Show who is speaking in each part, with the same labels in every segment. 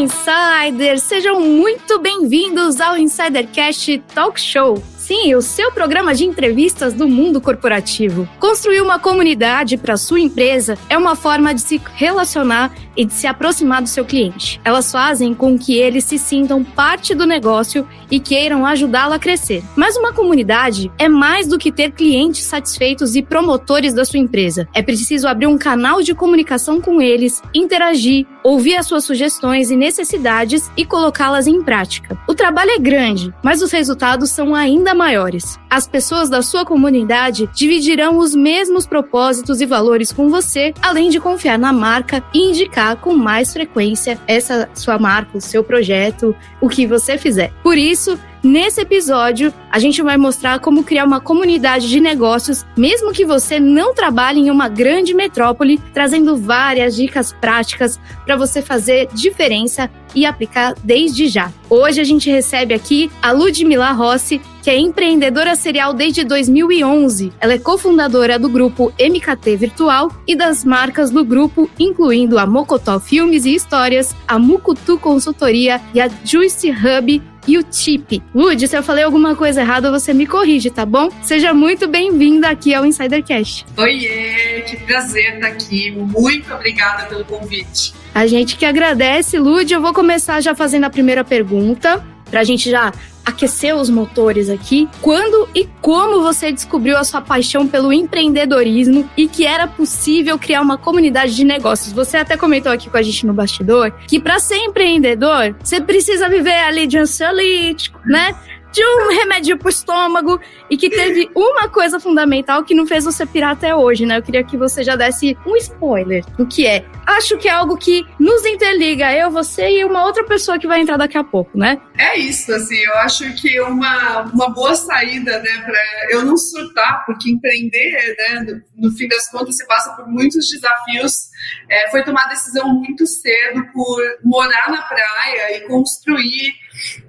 Speaker 1: insiders! Sejam muito bem-vindos ao Insidercast Talk Show. Sim, o seu programa de entrevistas do mundo corporativo. Construir uma comunidade para sua empresa é uma forma de se relacionar e de se aproximar do seu cliente. Elas fazem com que eles se sintam parte do negócio e queiram ajudá-lo a crescer. Mas uma comunidade é mais do que ter clientes satisfeitos e promotores da sua empresa. É preciso abrir um canal de comunicação com eles, interagir, ouvir as suas sugestões e necessidades e colocá-las em prática. O trabalho é grande, mas os resultados são ainda maiores. As pessoas da sua comunidade dividirão os mesmos propósitos e valores com você, além de confiar na marca e indicar com mais frequência essa sua marca, o seu projeto, o que você fizer. Por isso, Nesse episódio, a gente vai mostrar como criar uma comunidade de negócios, mesmo que você não trabalhe em uma grande metrópole, trazendo várias dicas práticas para você fazer diferença e aplicar desde já. Hoje a gente recebe aqui a Ludmila Rossi, que é empreendedora serial desde 2011. Ela é cofundadora do grupo MKT Virtual e das marcas do grupo, incluindo a Mocotó Filmes e Histórias, a Mucutu Consultoria e a Juice Hub, e o Tip. Lud, se eu falei alguma coisa errada, você me corrige, tá bom? Seja muito bem-vinda aqui ao Insidercast.
Speaker 2: Oiê, que prazer estar aqui. Muito obrigada pelo convite.
Speaker 1: A gente que agradece, Lud. Eu vou começar já fazendo a primeira pergunta, pra gente já aquecer os motores aqui. Quando e como você descobriu a sua paixão pelo empreendedorismo e que era possível criar uma comunidade de negócios? Você até comentou aqui com a gente no bastidor que para ser empreendedor, você precisa viver ali de ansiolítico, né? De um remédio pro estômago e que teve uma coisa fundamental que não fez você pirar até hoje, né? Eu queria que você já desse um spoiler do que é. Acho que é algo que nos interliga, eu, você e uma outra pessoa que vai entrar daqui a pouco, né?
Speaker 2: É isso, assim, eu acho que uma, uma boa saída, né, pra eu não surtar, porque empreender, né, no, no fim das contas, você passa por muitos desafios. É, foi tomar decisão muito cedo por morar na praia e construir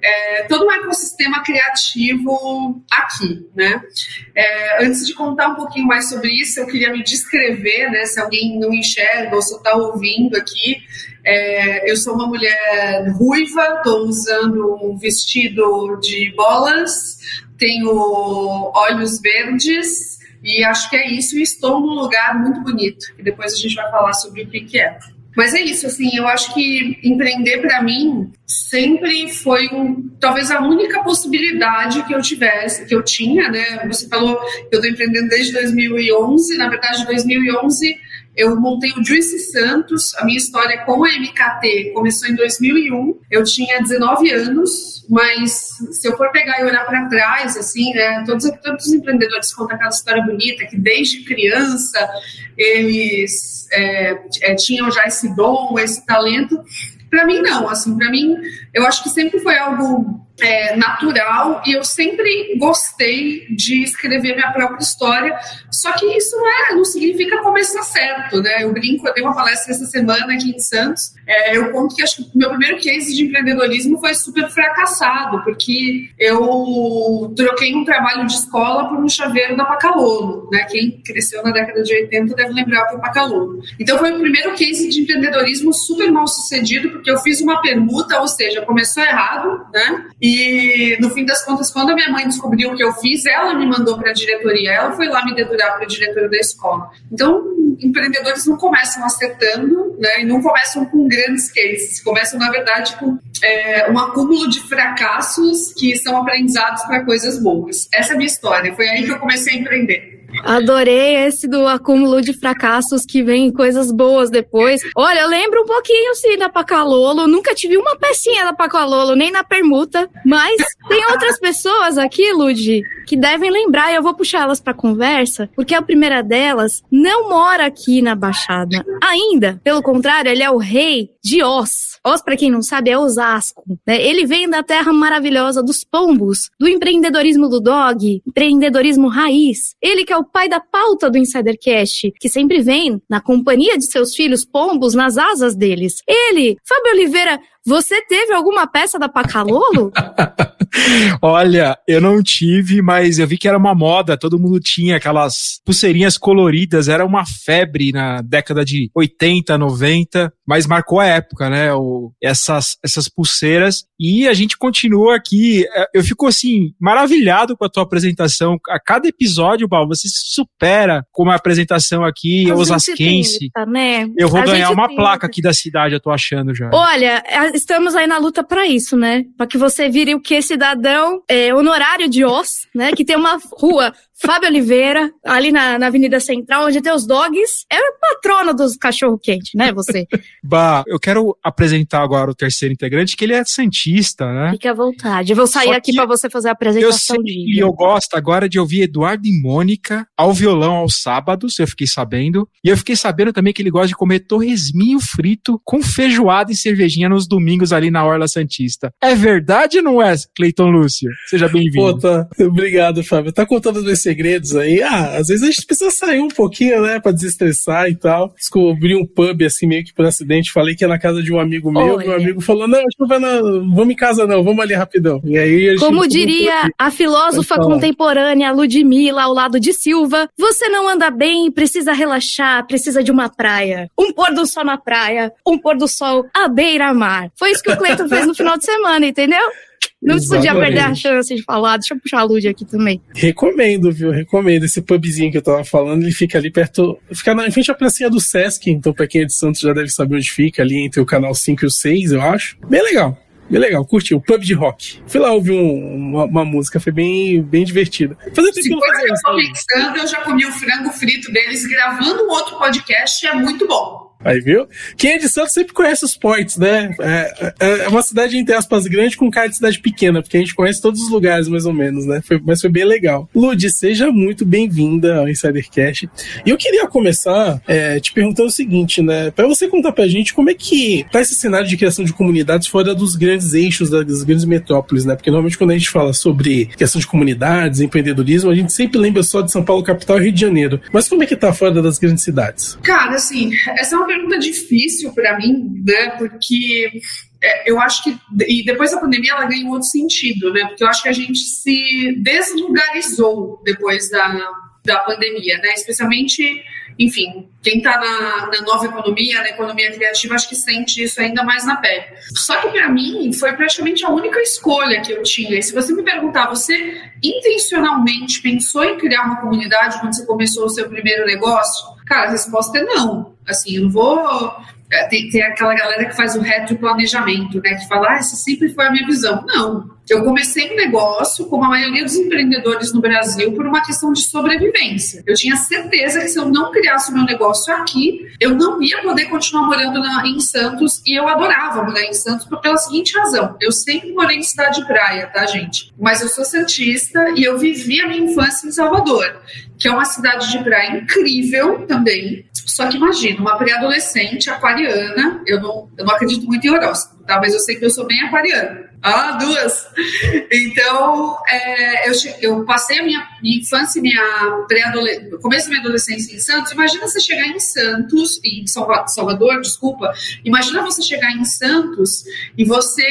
Speaker 2: é, todo um ecossistema criativo aqui, né? É, antes de contar um pouquinho mais sobre isso, eu queria me descrever, né? Se alguém não enxerga ou só está ouvindo aqui, é, eu sou uma mulher ruiva, estou usando um vestido de bolas, tenho olhos verdes e acho que é isso. E estou num lugar muito bonito, que depois a gente vai falar sobre o que, que é. Mas é isso, assim, eu acho que empreender para mim sempre foi um, talvez a única possibilidade que eu tivesse, que eu tinha, né? Você falou que eu estou empreendendo desde 2011, na verdade, 2011 eu montei o Juice Santos, a minha história com a MKT começou em 2001. Eu tinha 19 anos, mas se eu for pegar e olhar para trás, assim, né, todos, todos os empreendedores contam aquela história bonita que desde criança eles é, é, tinham já esse dom, esse talento. Para mim, não. Assim, para mim, eu acho que sempre foi algo é, natural e eu sempre gostei de escrever minha própria história. Só que isso não, é, não significa começar certo, né? Eu brinco, eu dei uma palestra essa semana aqui em Santos. É, eu conto que acho que meu primeiro case de empreendedorismo foi super fracassado, porque eu troquei um trabalho de escola por um chaveiro da Pacalolo, né? Quem cresceu na década de 80 deve lembrar que é Pacalolo. Então foi o primeiro case de empreendedorismo super mal sucedido, porque eu fiz uma permuta, ou seja, começou errado, né? E e no fim das contas, quando a minha mãe descobriu o que eu fiz, ela me mandou para a diretoria, ela foi lá me dedurar para a diretora da escola. Então, empreendedores não começam acertando, né? E não começam com grandes cases, começam, na verdade, com é, um acúmulo de fracassos que são aprendizados para coisas boas. Essa é a minha história, foi aí que eu comecei a empreender.
Speaker 1: Adorei esse do acúmulo de fracassos que vem coisas boas depois. Olha, eu lembro um pouquinho, sim, da Pacalolo. Nunca tive uma pecinha da Pacalolo, nem na permuta. Mas tem outras pessoas aqui, Ludi, que devem lembrar, e eu vou puxar elas para conversa, porque a primeira delas não mora aqui na Baixada. Ainda, pelo contrário, ele é o rei de Oz. Oz, para quem não sabe, é Osasco. Né? Ele vem da terra maravilhosa dos pombos, do empreendedorismo do dog, empreendedorismo raiz. Ele que é o pai da pauta do Insidercast, que sempre vem na companhia de seus filhos pombos nas asas deles. Ele, Fábio Oliveira, você teve alguma peça da Pacalolo?
Speaker 3: Olha, eu não tive, mas eu vi que era uma moda, todo mundo tinha aquelas pulseirinhas coloridas, era uma febre na década de 80, 90, mas marcou a época, né? O, essas, essas pulseiras. E a gente continua aqui. É, eu fico assim, maravilhado com a tua apresentação. A cada episódio, Paulo, você se supera com uma apresentação aqui, a osasquense. Tenta, né? Eu vou a ganhar uma tenta. placa aqui da cidade, eu tô achando já.
Speaker 1: Olha, estamos aí na luta para isso, né? Para que você vire o que cidadão é, honorário de Os, né? Que tem uma rua Fábio Oliveira, ali na, na Avenida Central, onde tem os dogs. É o patrono dos cachorro-quente, né, você?
Speaker 3: bah, eu quero apresentar agora o terceiro integrante, que ele é Santista, né?
Speaker 1: Fique à vontade. Eu vou sair Só aqui para você fazer a apresentação
Speaker 3: eu
Speaker 1: de.
Speaker 3: E eu gosto agora de ouvir Eduardo e Mônica ao violão aos sábados, eu fiquei sabendo. E eu fiquei sabendo também que ele gosta de comer torresminho frito com feijoada e cervejinha nos domingos ali na Orla Santista. É verdade ou não é, Cleiton Lúcio? Seja bem-vindo.
Speaker 4: Tá. Obrigado, Fábio. Tá contando esse segredos aí. Ah, às vezes a gente precisa sair um pouquinho, né, pra desestressar e tal. Descobri um pub assim, meio que por acidente. Falei que ia na casa de um amigo meu. Olha. Meu amigo falou: Não, a gente não vai na. Vamos em casa, não, vamos ali rapidão. E aí
Speaker 1: Como diria a filósofa contemporânea Ludmilla ao lado de Silva, você não anda bem, precisa relaxar, precisa de uma praia. Um pôr do sol na praia, um pôr do sol à beira-mar. Foi isso que o Cleiton fez no final de semana, entendeu? Não Exatamente. podia perder a chance de falar. Deixa eu puxar a luz aqui também.
Speaker 4: Recomendo, viu? Recomendo. Esse pubzinho que eu tava falando, ele fica ali perto. Fica na, em frente à pracinha do Sesc. Então, pra quem é de Santos já deve saber onde fica, ali entre o canal 5 e o 6, eu acho. Bem legal. Bem legal, curti. O pub de rock. Fui lá ouvir um, uma, uma, música, foi bem, bem divertida.
Speaker 2: Fazia tempo que eu não fazia isso. Eu pensando, eu já comi o frango frito deles gravando um outro podcast, é muito bom.
Speaker 4: Aí, viu? Quem é de Santos sempre conhece os portos, né? É, é, é, uma cidade, entre aspas, grande com cara de cidade pequena, porque a gente conhece todos os lugares, mais ou menos, né? Foi, mas foi bem legal. Lud, seja muito bem-vinda ao Insidercast. E eu queria começar é, te perguntando o seguinte, né? Pra você contar pra gente como é que tá esse cenário de criação de comunidades fora dos grandes eixos das grandes metrópoles, né? Porque normalmente quando a gente fala sobre questão de comunidades, empreendedorismo, a gente sempre lembra só de São Paulo, capital e Rio de Janeiro. Mas como é que tá fora das grandes cidades?
Speaker 2: Cara, assim, essa é uma pergunta difícil para mim, né? Porque é, eu acho que e depois da pandemia ela ganhou outro sentido, né? Porque eu acho que a gente se deslugarizou depois da, da pandemia, né? Especialmente, enfim, quem está na, na, nova economia, na economia criativa, acho que sente isso ainda mais na pele. Só que para mim foi praticamente a única escolha que eu tinha. E se você me perguntar, você intencionalmente pensou em criar uma comunidade quando você começou o seu primeiro negócio? Cara, a resposta é não. Assim, eu não vou. É, tem, tem aquela galera que faz o retroplanejamento, né? Que fala, ah, essa sempre foi a minha visão. Não. Eu comecei um negócio, como a maioria dos empreendedores no Brasil, por uma questão de sobrevivência. Eu tinha certeza que se eu não criasse o meu negócio aqui, eu não ia poder continuar morando na, em Santos. E eu adorava morar em Santos pela seguinte razão: eu sempre morei em cidade de praia, tá, gente? Mas eu sou santista e eu vivi a minha infância em Salvador, que é uma cidade de praia incrível também. Só que imagina, uma pré-adolescente aquariana, eu não, eu não acredito muito em horóscopo, tá? Mas eu sei que eu sou bem aquariana. Ah, duas. Então, é, eu, eu passei a minha, minha infância e minha pré-adolescência, começo da minha adolescência em Santos. Imagina você chegar em Santos, em Salvador, desculpa. Imagina você chegar em Santos e você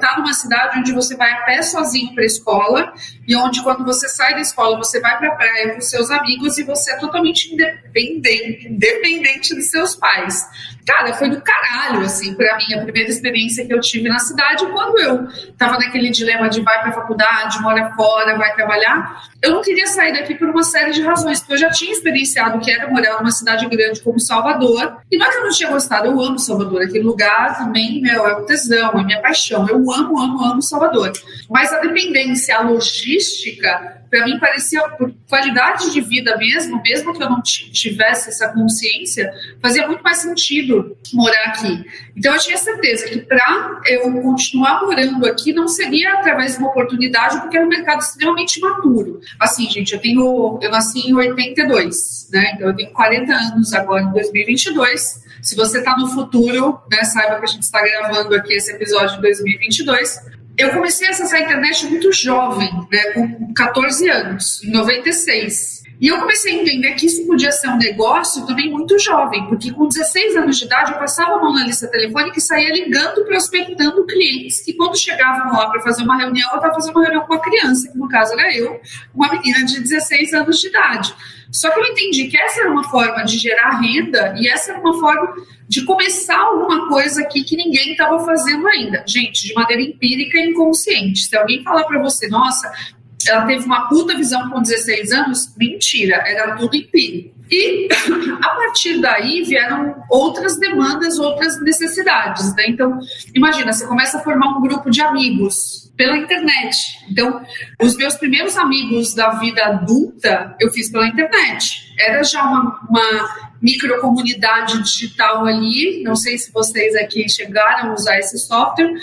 Speaker 2: tá numa cidade onde você vai a pé sozinho para a escola e onde quando você sai da escola você vai para a praia com seus amigos e você é totalmente independente, independente de seus pais. Cara, foi do caralho, assim, para mim, a primeira experiência que eu tive na cidade, quando eu tava naquele dilema de vai pra faculdade, mora fora, vai trabalhar, eu não queria sair daqui por uma série de razões, porque eu já tinha experienciado que era morar numa cidade grande como Salvador, e não é que eu não tinha gostado, eu amo Salvador, aquele lugar também, meu, é o tesão, é minha paixão, eu amo, amo, amo Salvador. Mas a dependência, a logística, para mim parecia, por qualidade de vida mesmo, mesmo que eu não tivesse essa consciência, fazia muito mais sentido morar aqui. Então eu tinha certeza que para eu continuar morando aqui não seria através de uma oportunidade, porque era um mercado extremamente maturo. Assim, gente, eu tenho, eu nasci em 82, né? Então eu tenho 40 anos agora em 2022. Se você está no futuro, né, saiba que a gente está gravando aqui esse episódio de 2022 eu comecei a acessar a internet muito jovem, né, com 14 anos, em 96. E eu comecei a entender que isso podia ser um negócio também muito jovem, porque com 16 anos de idade eu passava a mão na lista telefônica e saía ligando, prospectando clientes que quando chegavam lá para fazer uma reunião, eu estava fazendo uma reunião com uma criança, que no caso era eu, uma menina de 16 anos de idade. Só que eu entendi que essa era uma forma de gerar renda e essa era uma forma de começar alguma coisa aqui que ninguém estava fazendo ainda. Gente, de maneira empírica e inconsciente. Se alguém falar para você, nossa, ela teve uma puta visão com 16 anos, mentira, era tudo empírico. E a partir daí vieram outras demandas, outras necessidades. Né? Então, imagina, você começa a formar um grupo de amigos pela internet. Então, os meus primeiros amigos da vida adulta eu fiz pela internet. Era já uma, uma microcomunidade digital ali. Não sei se vocês aqui chegaram a usar esse software,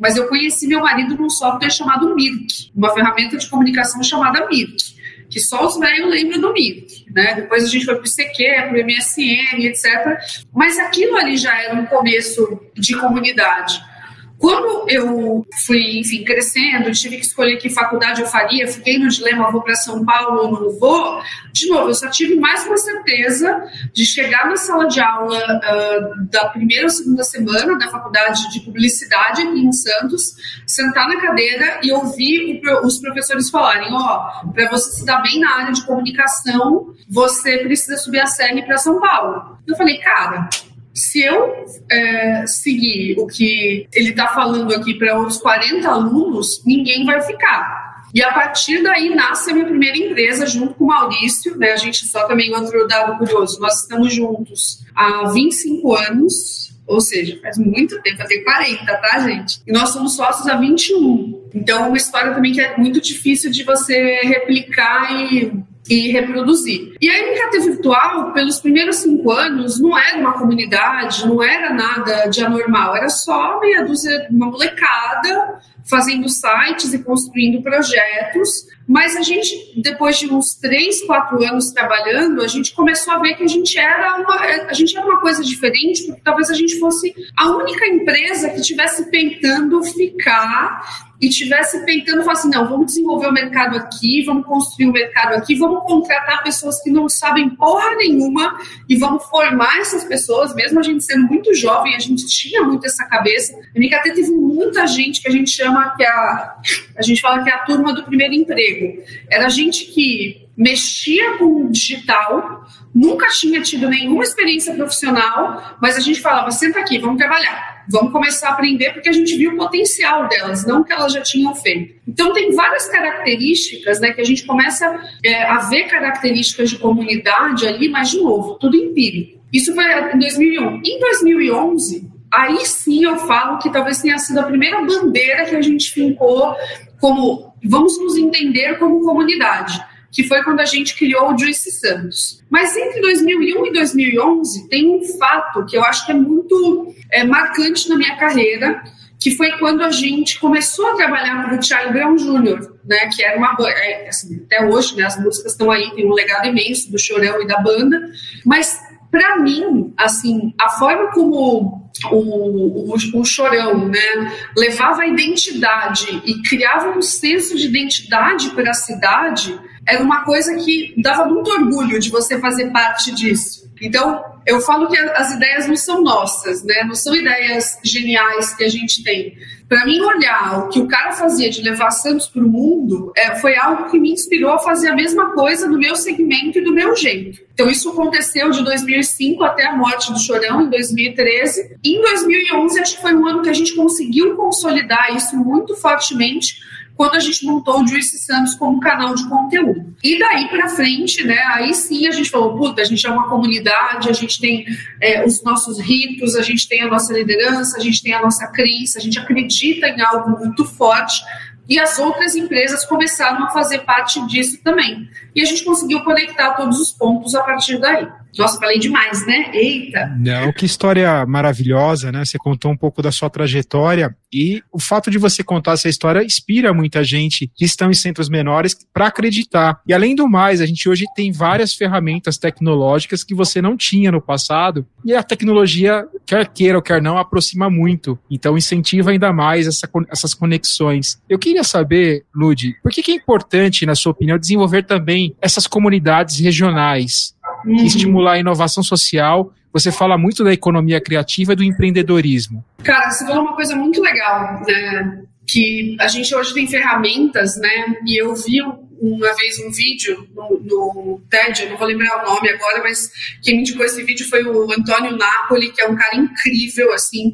Speaker 2: mas eu conheci meu marido num software chamado Mirk, uma ferramenta de comunicação chamada Mirk que só os velhos lembram do Mirk, né? Depois a gente foi para o ICQ, para o MSN, etc. Mas aquilo ali já era um começo de comunidade. Quando eu fui, enfim, crescendo, tive que escolher que faculdade eu faria, fiquei no dilema, vou para São Paulo ou não vou, de novo, eu só tive mais uma certeza de chegar na sala de aula uh, da primeira ou segunda semana da faculdade de publicidade aqui em Santos, sentar na cadeira e ouvir o, os professores falarem, ó, oh, para você se dar bem na área de comunicação, você precisa subir a série para São Paulo. Eu falei, cara, se eu é, seguir o que ele está falando aqui para outros 40 alunos, ninguém vai ficar. E a partir daí nasce a minha primeira empresa junto com o Maurício, né? A gente só também outro dado curioso, nós estamos juntos há 25 anos, ou seja, faz muito tempo, até 40, tá, gente? E nós somos sócios há 21. Então, é uma história também que é muito difícil de você replicar e e reproduzir. E a MKT Virtual, pelos primeiros cinco anos, não era uma comunidade, não era nada de anormal, era só meia dúzia, uma molecada fazendo sites e construindo projetos, mas a gente, depois de uns três, quatro anos trabalhando, a gente começou a ver que a gente era uma, a gente era uma coisa diferente, porque talvez a gente fosse a única empresa que tivesse tentando ficar e tivesse tentando falar assim, não, vamos desenvolver o mercado aqui, vamos construir o mercado aqui, vamos contratar pessoas que não sabem porra nenhuma e vamos formar essas pessoas, mesmo a gente sendo muito jovem, a gente tinha muito essa cabeça. A MKT teve muita gente que a gente chama que é a, a gente fala que é a turma do primeiro emprego. Era gente que mexia com o digital, nunca tinha tido nenhuma experiência profissional, mas a gente falava, senta aqui, vamos trabalhar, vamos começar a aprender, porque a gente viu o potencial delas, não o que elas já tinham feito. Então, tem várias características né, que a gente começa é, a ver características de comunidade ali, mas, de novo, tudo empírico. Isso foi em 2001. Em 2011, aí sim eu falo que talvez tenha sido a primeira bandeira que a gente fincou como vamos nos entender como comunidade que foi quando a gente criou o Juice Santos. Mas entre 2001 e 2011 tem um fato que eu acho que é muito é, marcante na minha carreira, que foi quando a gente começou a trabalhar com o Charlie Brown Jr., né, que era uma é, assim, até hoje, né, as músicas estão aí, tem um legado imenso do Chorão e da banda, mas para mim, assim, a forma como o, o, o, chorão, né, levava a identidade e criava um senso de identidade para a cidade, era uma coisa que dava muito orgulho de você fazer parte disso. Então, eu falo que as ideias não são nossas, né? Não são ideias geniais que a gente tem. Para mim, olhar o que o cara fazia de levar Santos para o mundo é, foi algo que me inspirou a fazer a mesma coisa do meu segmento e do meu jeito. Então, isso aconteceu de 2005 até a morte do Chorão, em 2013. E em 2011, acho que foi um ano que a gente conseguiu consolidar isso muito fortemente quando a gente montou o Juice Santos como canal de conteúdo. E daí para frente, né, aí sim a gente falou, puta, a gente é uma comunidade, a gente tem é, os nossos ritos, a gente tem a nossa liderança, a gente tem a nossa crença, a gente acredita em algo muito forte, e as outras empresas começaram a fazer parte disso também. E a gente conseguiu conectar todos os pontos a partir daí. Nossa, falei demais, né? Eita!
Speaker 3: Não, que história maravilhosa, né? Você contou um pouco da sua trajetória e o fato de você contar essa história inspira muita gente que estão em centros menores para acreditar. E além do mais, a gente hoje tem várias ferramentas tecnológicas que você não tinha no passado e a tecnologia, quer queira ou quer não, aproxima muito. Então incentiva ainda mais essa, essas conexões. Eu queria saber, Lud, por que, que é importante, na sua opinião, desenvolver também essas comunidades regionais? Uhum. estimular a inovação social. Você fala muito da economia criativa e do empreendedorismo.
Speaker 2: Cara, você falou uma coisa muito legal, né? Que a gente hoje tem ferramentas, né? E eu vi uma vez um vídeo no, no, TED, eu não vou lembrar o nome agora, mas quem me indicou esse vídeo foi o Antônio Napoli, que é um cara incrível, assim.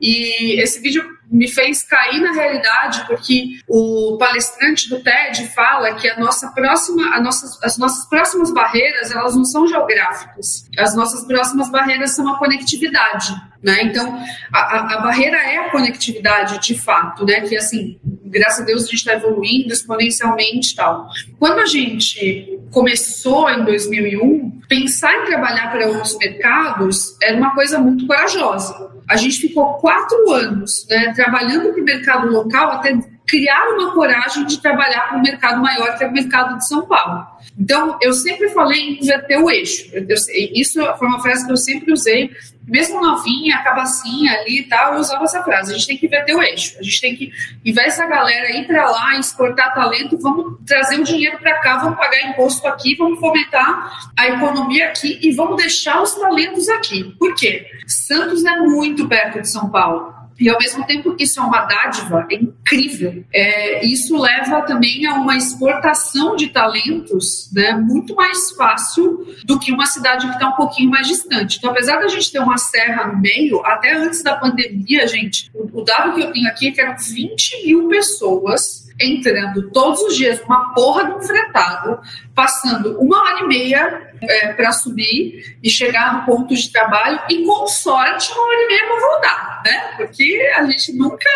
Speaker 2: E esse vídeo me fez cair na realidade, porque o palestrante do TED fala que a nossa próxima, a nossas, as nossas próximas barreiras, elas não são geográficas. As nossas próximas barreiras são a conectividade. Né? Então, a, a, barreira é a conectividade, de fato, né? que, assim, graças a Deus, a gente está evoluindo exponencialmente tal. Quando a gente começou em 2001, pensar em trabalhar para outros mercados era uma coisa muito corajosa. A gente ficou quatro anos né, trabalhando para o mercado local até criar uma coragem de trabalhar para um mercado maior que é o mercado de São Paulo. Então, eu sempre falei em inverter o eixo. Eu, isso foi uma frase que eu sempre usei, mesmo novinha, cabacinha ali e tal, eu usava essa frase. A gente tem que inverter o eixo. A gente tem que, em vez dessa galera ir para lá, exportar talento, vamos trazer o dinheiro para cá, vamos pagar imposto aqui, vamos fomentar a economia aqui e vamos deixar os talentos aqui. Por quê? Santos é muito perto de São Paulo. E ao mesmo tempo que isso é uma dádiva, é incrível. É, isso leva também a uma exportação de talentos né, muito mais fácil do que uma cidade que está um pouquinho mais distante. Então, apesar da gente ter uma serra no meio, até antes da pandemia, gente, o, o dado que eu tenho aqui é que eram 20 mil pessoas entrando todos os dias numa porra de um fretado, passando uma hora e meia é, para subir e chegar no ponto de trabalho e, com sorte, uma hora e meia para voltar, né? Porque a gente nunca.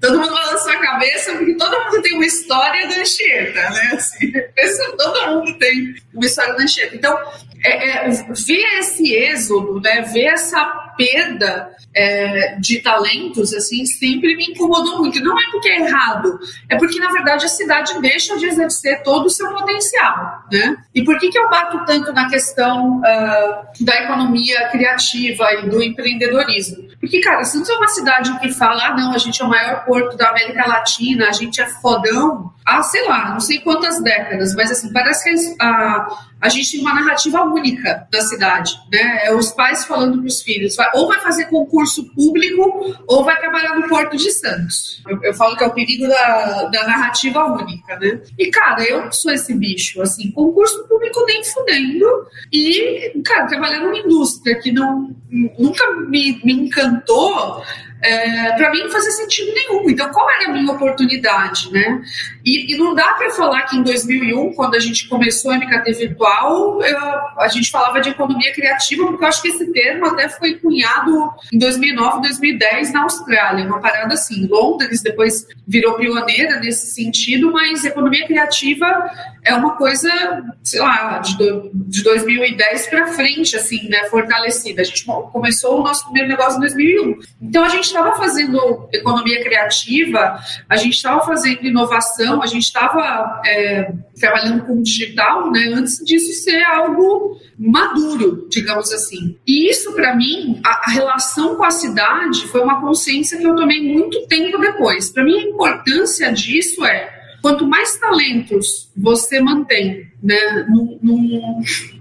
Speaker 2: Todo mundo balançou a cabeça, porque todo mundo tem uma história da Anchieta, né? Assim, todo mundo tem uma história da Anchieta. Então, é, é, ver esse êxodo, né? Ver essa perda é, de talentos, assim, sempre me incomodou muito. Não é porque é errado, é porque, na verdade, a cidade deixa de exercer todo o seu potencial, né? E por que, que eu bato tanto na questão uh, da economia criativa e do empreendedorismo? Porque, cara, Santos é uma cidade que fala, ah, não, a gente é o maior porto da América Latina, a gente é fodão, há, sei lá, não sei quantas décadas, mas, assim, parece que a, a gente tem uma narrativa única da cidade, né? É os pais falando para os filhos, vai, ou vai fazer concurso público ou vai trabalhar no Porto de Santos. Eu, eu falo que é o perigo da, da narrativa única, né? E, cara, eu sou esse bicho, assim, concurso público nem fudendo e, cara, trabalhar numa indústria que não, nunca me, me encantou, é, para mim não fazia sentido nenhum. Então, qual era a minha oportunidade, né? E, e não dá para falar que em 2001, quando a gente começou a MKT Virtual, eu, a gente falava de economia criativa, porque eu acho que esse termo até foi cunhado em 2009, 2010 na Austrália, uma parada assim. Londres depois virou pioneira nesse sentido, mas economia criativa é uma coisa, sei lá, de, do, de 2010 para frente, assim, né, fortalecida. A gente começou o nosso primeiro negócio em 2001. Então, a gente estava fazendo economia criativa, a gente estava fazendo inovação, a gente estava é, trabalhando com digital, né, antes disso ser algo maduro, digamos assim. E isso, para mim, a, a, relação com a cidade foi uma consciência que eu tomei muito tempo depois. Para mim, a importância disso é quanto mais talentos você mantém né, num,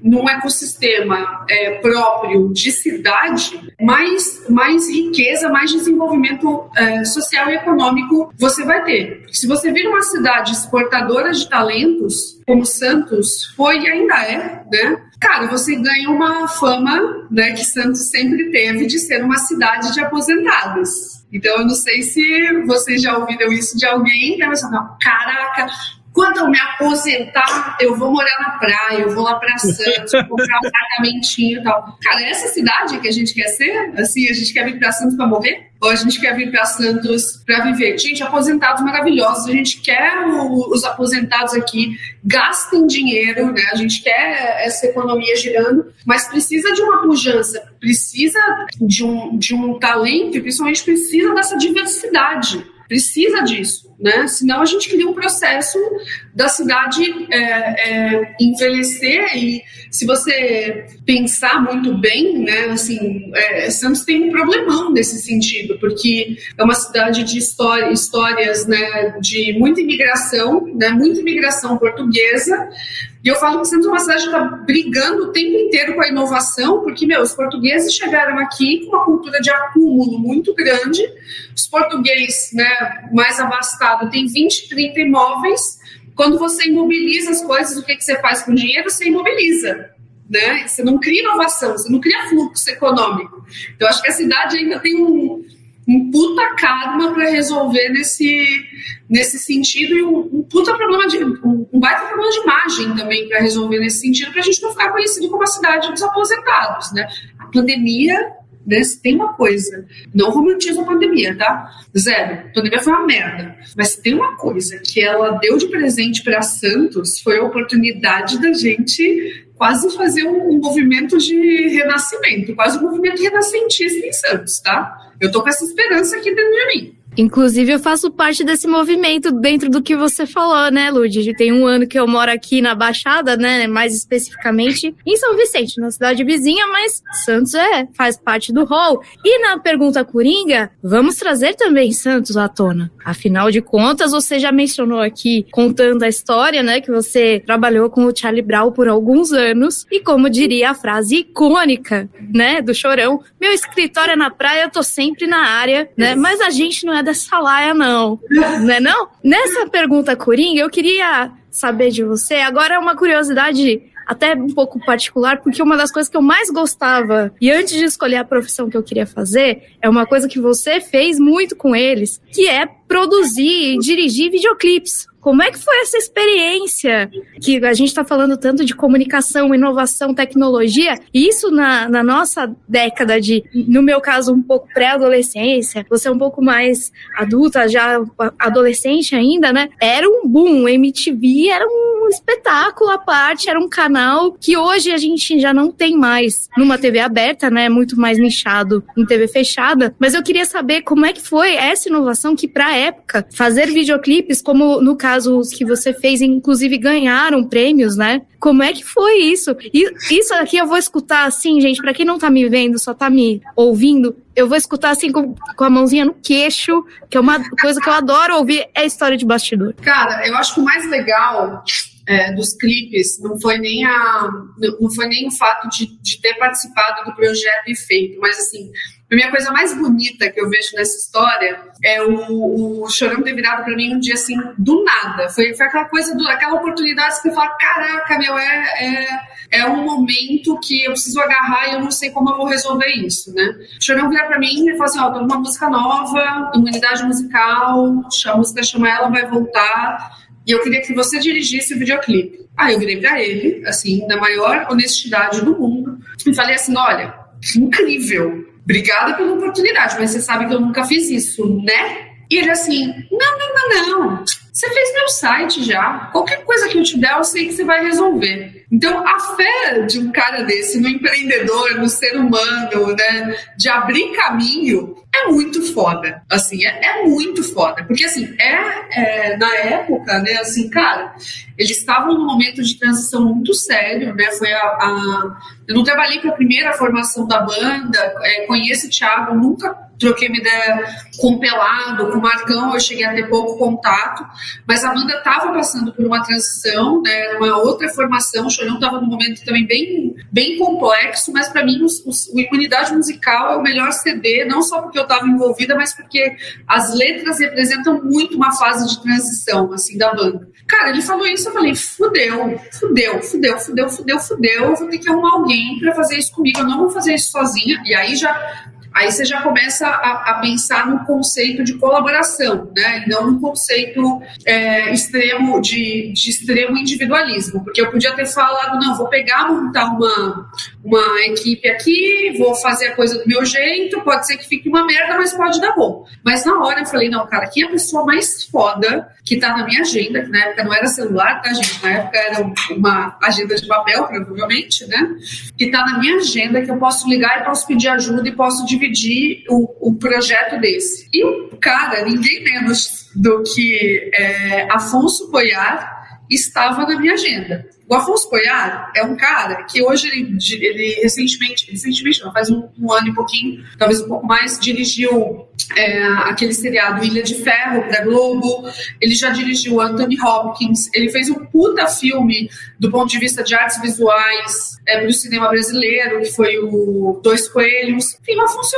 Speaker 2: num, ecossistema é, próprio de cidade, mais, mais riqueza, mais desenvolvimento é, social e econômico você vai ter. Se você vir uma cidade exportadora de talentos, como Santos foi e ainda é, né? Cara, você ganha uma fama, né, que Santos sempre teve de ser uma cidade de aposentados. Então, eu não sei se vocês já ouviram isso de alguém, né? Mas, não, caraca, quando eu me aposentar, eu vou morar na praia, eu vou lá para Santos, comprar um apartamentinho e tal. Cara, é essa cidade que a gente quer ser? Assim, a gente quer vir para Santos para morrer? Ou a gente quer vir para Santos para viver? Gente, aposentados maravilhosos, a gente quer o, os aposentados aqui, gastem dinheiro, né? A gente quer essa economia girando, mas precisa de uma pujança, precisa de um, de um talento e principalmente precisa dessa diversidade precisa disso, né? Senão a gente cria um processo da cidade é, é, envelhecer e se você pensar muito bem, né? Assim, é, Santos tem um problemão nesse sentido, porque é uma cidade de história, histórias, né? De muita imigração, né? Muita imigração portuguesa, e eu falo que Santos é uma cidade que está brigando o tempo inteiro com a inovação, porque, meu, os portugueses chegaram aqui com uma cultura de acúmulo muito grande. Os portugueses, né, mais abastado, tem 20, 30 imóveis, quando você imobiliza as coisas, o que, que você faz com o dinheiro? Você imobiliza. Né? Você não cria inovação, você não cria fluxo econômico. Então, acho que a cidade ainda tem um, um puta karma para resolver nesse, nesse sentido e um, um puta problema de um, um baita problema de imagem também para resolver nesse sentido para a gente não ficar conhecido como a cidade dos aposentados, né? A pandemia tem uma coisa, não romantizo a pandemia, tá? Zero, a pandemia foi uma merda. Mas tem uma coisa que ela deu de presente para Santos foi a oportunidade da gente quase fazer um, um movimento de renascimento, quase um movimento renascentista em Santos, tá? Eu tô com essa esperança aqui dentro de mim.
Speaker 1: Inclusive, eu faço parte desse movimento dentro do que você falou, né, Lud? Tem um ano que eu moro aqui na Baixada, né? Mais especificamente em São Vicente, na cidade vizinha, mas Santos é, faz parte do rol. E na pergunta Coringa, vamos trazer também Santos à tona. Afinal de contas, você já mencionou aqui, contando a história, né, que você trabalhou com o Charlie Brown por alguns anos. E como diria a frase icônica, né, do Chorão, meu escritório é na praia, eu tô sempre na área, né? Mas a gente não é dessa laia, não. Não é não? Nessa pergunta Coringa, eu queria saber de você. Agora é uma curiosidade até um pouco particular, porque uma das coisas que eu mais gostava, e antes de escolher a profissão que eu queria fazer, é uma coisa que você fez muito com eles, que é produzir e dirigir videoclipes. Como é que foi essa experiência? Que a gente está falando tanto de comunicação, inovação, tecnologia, isso na, na nossa década de, no meu caso, um pouco pré-adolescência, você é um pouco mais adulta, já adolescente ainda, né? Era um boom. MTV era um espetáculo à parte, era um canal que hoje a gente já não tem mais numa TV aberta, né? Muito mais nichado em TV fechada. Mas eu queria saber como é que foi essa inovação que, para a época, fazer videoclipes, como no caso casos que você fez, inclusive ganharam prêmios, né? Como é que foi isso? E isso aqui eu vou escutar assim, gente, para quem não tá me vendo, só tá me ouvindo, eu vou escutar assim com, com a mãozinha no queixo, que é uma coisa que eu adoro ouvir, é história de bastidor.
Speaker 2: Cara, eu acho que o mais legal é, dos clipes não foi nem a não foi nem o fato de, de ter participado do projeto e feito, mas assim a minha coisa mais bonita que eu vejo nessa história é o, o Chorão ter virado para mim um dia assim, do nada. Foi, foi aquela coisa, do, aquela oportunidade que você fala: caraca, meu, é, é, é um momento que eu preciso agarrar e eu não sei como eu vou resolver isso, né? O Chorão vira para mim e fala assim: ó, tem uma música nova, imunidade musical, a música chama Ela Vai Voltar. E eu queria que você dirigisse o videoclipe. Aí eu virei pra ele, assim, da maior honestidade do mundo, e falei assim: olha, incrível obrigada pela oportunidade, mas você sabe que eu nunca fiz isso, né? E ele assim, não, não, não, não. Você fez meu site já. Qualquer coisa que eu te der, eu sei que você vai resolver. Então, a fé de um cara desse no empreendedor, no ser humano, né, de abrir caminho, é muito foda. Assim, é, é muito foda. Porque, assim, é, é, na época, né, assim, cara, eles estavam num momento de transição muito sério, né? Foi a. a eu não trabalhei para a primeira formação da banda, é, conheço o Thiago, nunca troquei uma ideia com o Pelado, com o Marcão, eu cheguei a ter pouco contato, mas a banda estava passando por uma transição, né, uma outra formação, Chorão estava num momento também bem, bem complexo, mas para mim os, os, o Imunidade Musical é o melhor CD, não só porque eu estava envolvida, mas porque as letras representam muito uma fase de transição, assim, da banda. Cara, ele falou isso, eu falei, fudeu, fudeu, fudeu, fudeu, fudeu, fudeu, eu vou ter que arrumar alguém para fazer isso comigo, eu não vou fazer isso sozinha, e aí já aí você já começa a, a, pensar no conceito de colaboração, né? E não no conceito é, extremo de, de, extremo individualismo, porque eu podia ter falado, não, vou pegar, montar uma, uma equipe aqui, vou fazer a coisa do meu jeito, pode ser que fique uma merda, mas pode dar bom. Mas na hora eu falei, não, cara, quem é a pessoa mais foda que tá na minha agenda, que na época não era celular, tá, gente? Na época era uma agenda de papel, provavelmente, né? Que tá na minha agenda, que eu posso ligar e posso pedir ajuda e posso dividir o, o projeto desse. E o cara, ninguém menos do que é, Afonso Boiar, estava na minha agenda. O Afonso Poiar é um cara que hoje ele, ele recentemente, recentemente não, faz um, um, ano e pouquinho, talvez um pouco mais, dirigiu é, aquele seriado Ilha de Ferro da Globo, ele já dirigiu Anthony Hopkins, ele fez um puta filme do ponto de vista de artes visuais é, para o cinema brasileiro, que foi o Dois Coelhos. Enfim, o Afonso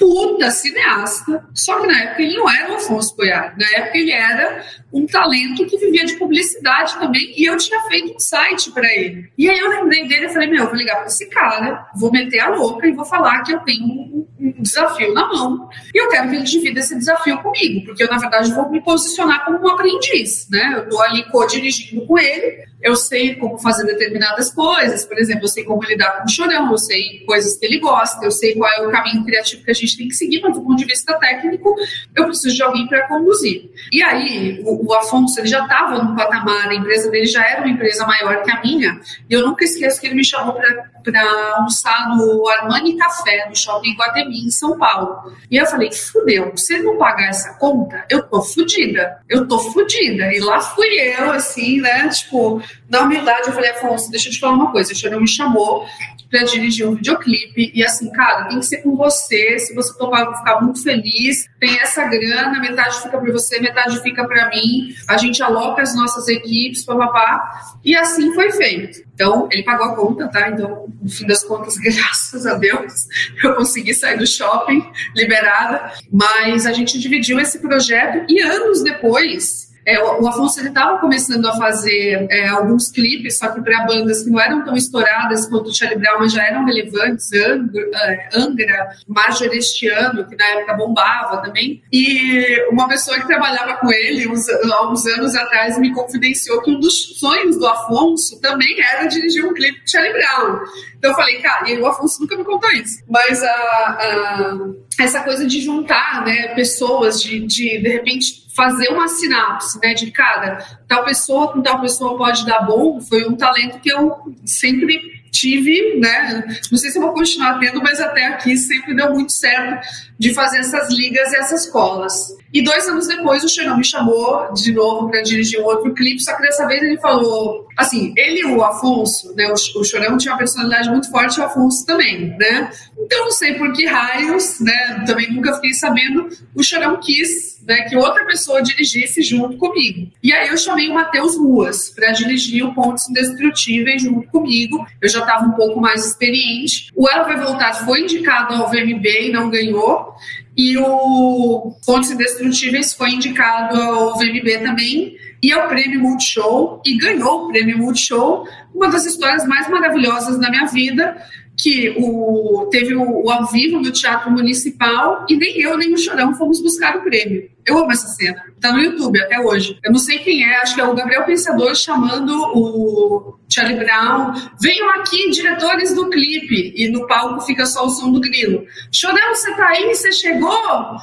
Speaker 2: puta cineasta, só que na época ele não era o Afonso Boiar, na época ele era um talento que vivia de publicidade também, e eu tinha feito um site para ele. E aí eu lembrei dele e falei, meu, eu vou ligar para esse cara, vou meter a louca e vou falar que eu tenho um, um, desafio na mão, e eu quero que ele divida esse desafio comigo, porque eu, na verdade, vou me posicionar como um aprendiz, né? Eu tô ali co-dirigindo com ele, eu sei como fazer determinadas coisas, por exemplo, eu sei como lidar com o chorão, eu sei coisas que ele gosta, eu sei qual é o caminho criativo que a gente tem que seguir, mas do ponto de vista técnico, eu preciso de alguém para conduzir. E aí, o, o Afonso, ele já estava no patamar, a empresa dele já era uma empresa maior que a minha, e eu nunca esqueço que ele me chamou para almoçar no Armani Café, no Shopping Guatemi, em São Paulo. E eu falei, fudeu, se ele não pagar essa conta, eu tô fudida, eu tô fudida. E lá fui eu, assim, né, tipo, na humildade, eu falei, Afonso, deixa eu te falar uma coisa, o senhor me chamou para dirigir um videoclipe. E assim, cara, tem que ser com você. Se você topar, eu vou ficar muito feliz. Tem essa grana, metade fica para você, metade fica para mim. A gente aloca as nossas equipes, papapá. E assim foi feito. Então, ele pagou a conta, tá? Então, no fim das contas, graças a Deus, eu consegui sair do shopping liberada. Mas a gente dividiu esse projeto e anos depois é, o, Afonso estava começando a fazer é, alguns clipes, só que para bandas que não eram tão estouradas quanto o Charlie Brown, mas já eram relevantes, Angra, é, Angra Majorestiano, que na época bombava também. E uma pessoa que trabalhava com ele uns, há uns anos atrás me confidenciou que um dos sonhos do Afonso também era dirigir um clipe de Charlie Brown. Então eu falei, cara, e o Afonso nunca me contou isso. Mas a, a essa coisa de juntar né, pessoas, de, de de repente fazer uma sinapse, né, de cara, tal pessoa com tal pessoa pode dar bom, foi um talento que eu sempre tive, né? Não sei se eu vou continuar tendo, mas até aqui sempre deu muito certo de fazer essas ligas e essas colas. E dois anos depois o Xenon me chamou de novo para dirigir um outro clipe, só que dessa vez ele falou, assim, ele e o Afonso, né? O, Chorão tinha uma personalidade muito forte, o Afonso também, né? Então não sei por que raios, né? Também nunca fiquei sabendo. O Chorão quis né, que outra pessoa dirigisse junto comigo. E aí eu chamei o Matheus Ruas para dirigir o Pontos Indestrutíveis junto comigo. Eu já estava um pouco mais experiente. O Ela Vai Voltar foi indicado ao VMB e não ganhou. E o Pontos Indestrutíveis foi indicado ao VMB também e ao Prêmio Multishow e ganhou o Prêmio Multishow, uma das histórias mais maravilhosas da minha vida, que o, teve o, o, ao vivo no Teatro Municipal e nem eu nem o Chorão fomos buscar o prêmio. Eu amo essa cena. Tá no YouTube até hoje. Eu não sei quem é, acho que é o Gabriel Pensador chamando o Charlie Brown. Venham aqui, diretores do clipe. E no palco fica só o som do grilo. Chorão, você tá aí? Você chegou?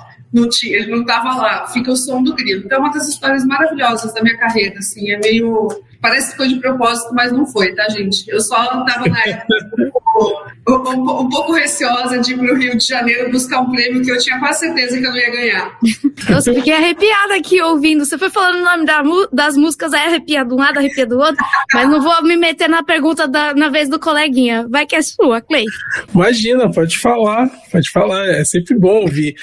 Speaker 2: Tinha, ele não estava lá, fica o som do grilo. Então, é uma das histórias maravilhosas da minha carreira, assim, é meio Parece que foi de propósito, mas não foi, tá, gente? Eu só estava na época um, um, um, pouco receosa de ir para o Rio de Janeiro buscar um prêmio que eu tinha quase certeza que eu não ia ganhar.
Speaker 1: Nossa, fiquei arrepiada aqui ouvindo. Você foi falando o nome da, das músicas, aí arrepia de um lado, arrepia do outro, mas não vou me meter na pergunta da, na vez do coleguinha. Vai que é sua, Clay.
Speaker 4: Imagina, pode falar, pode falar. É sempre bom ouvir.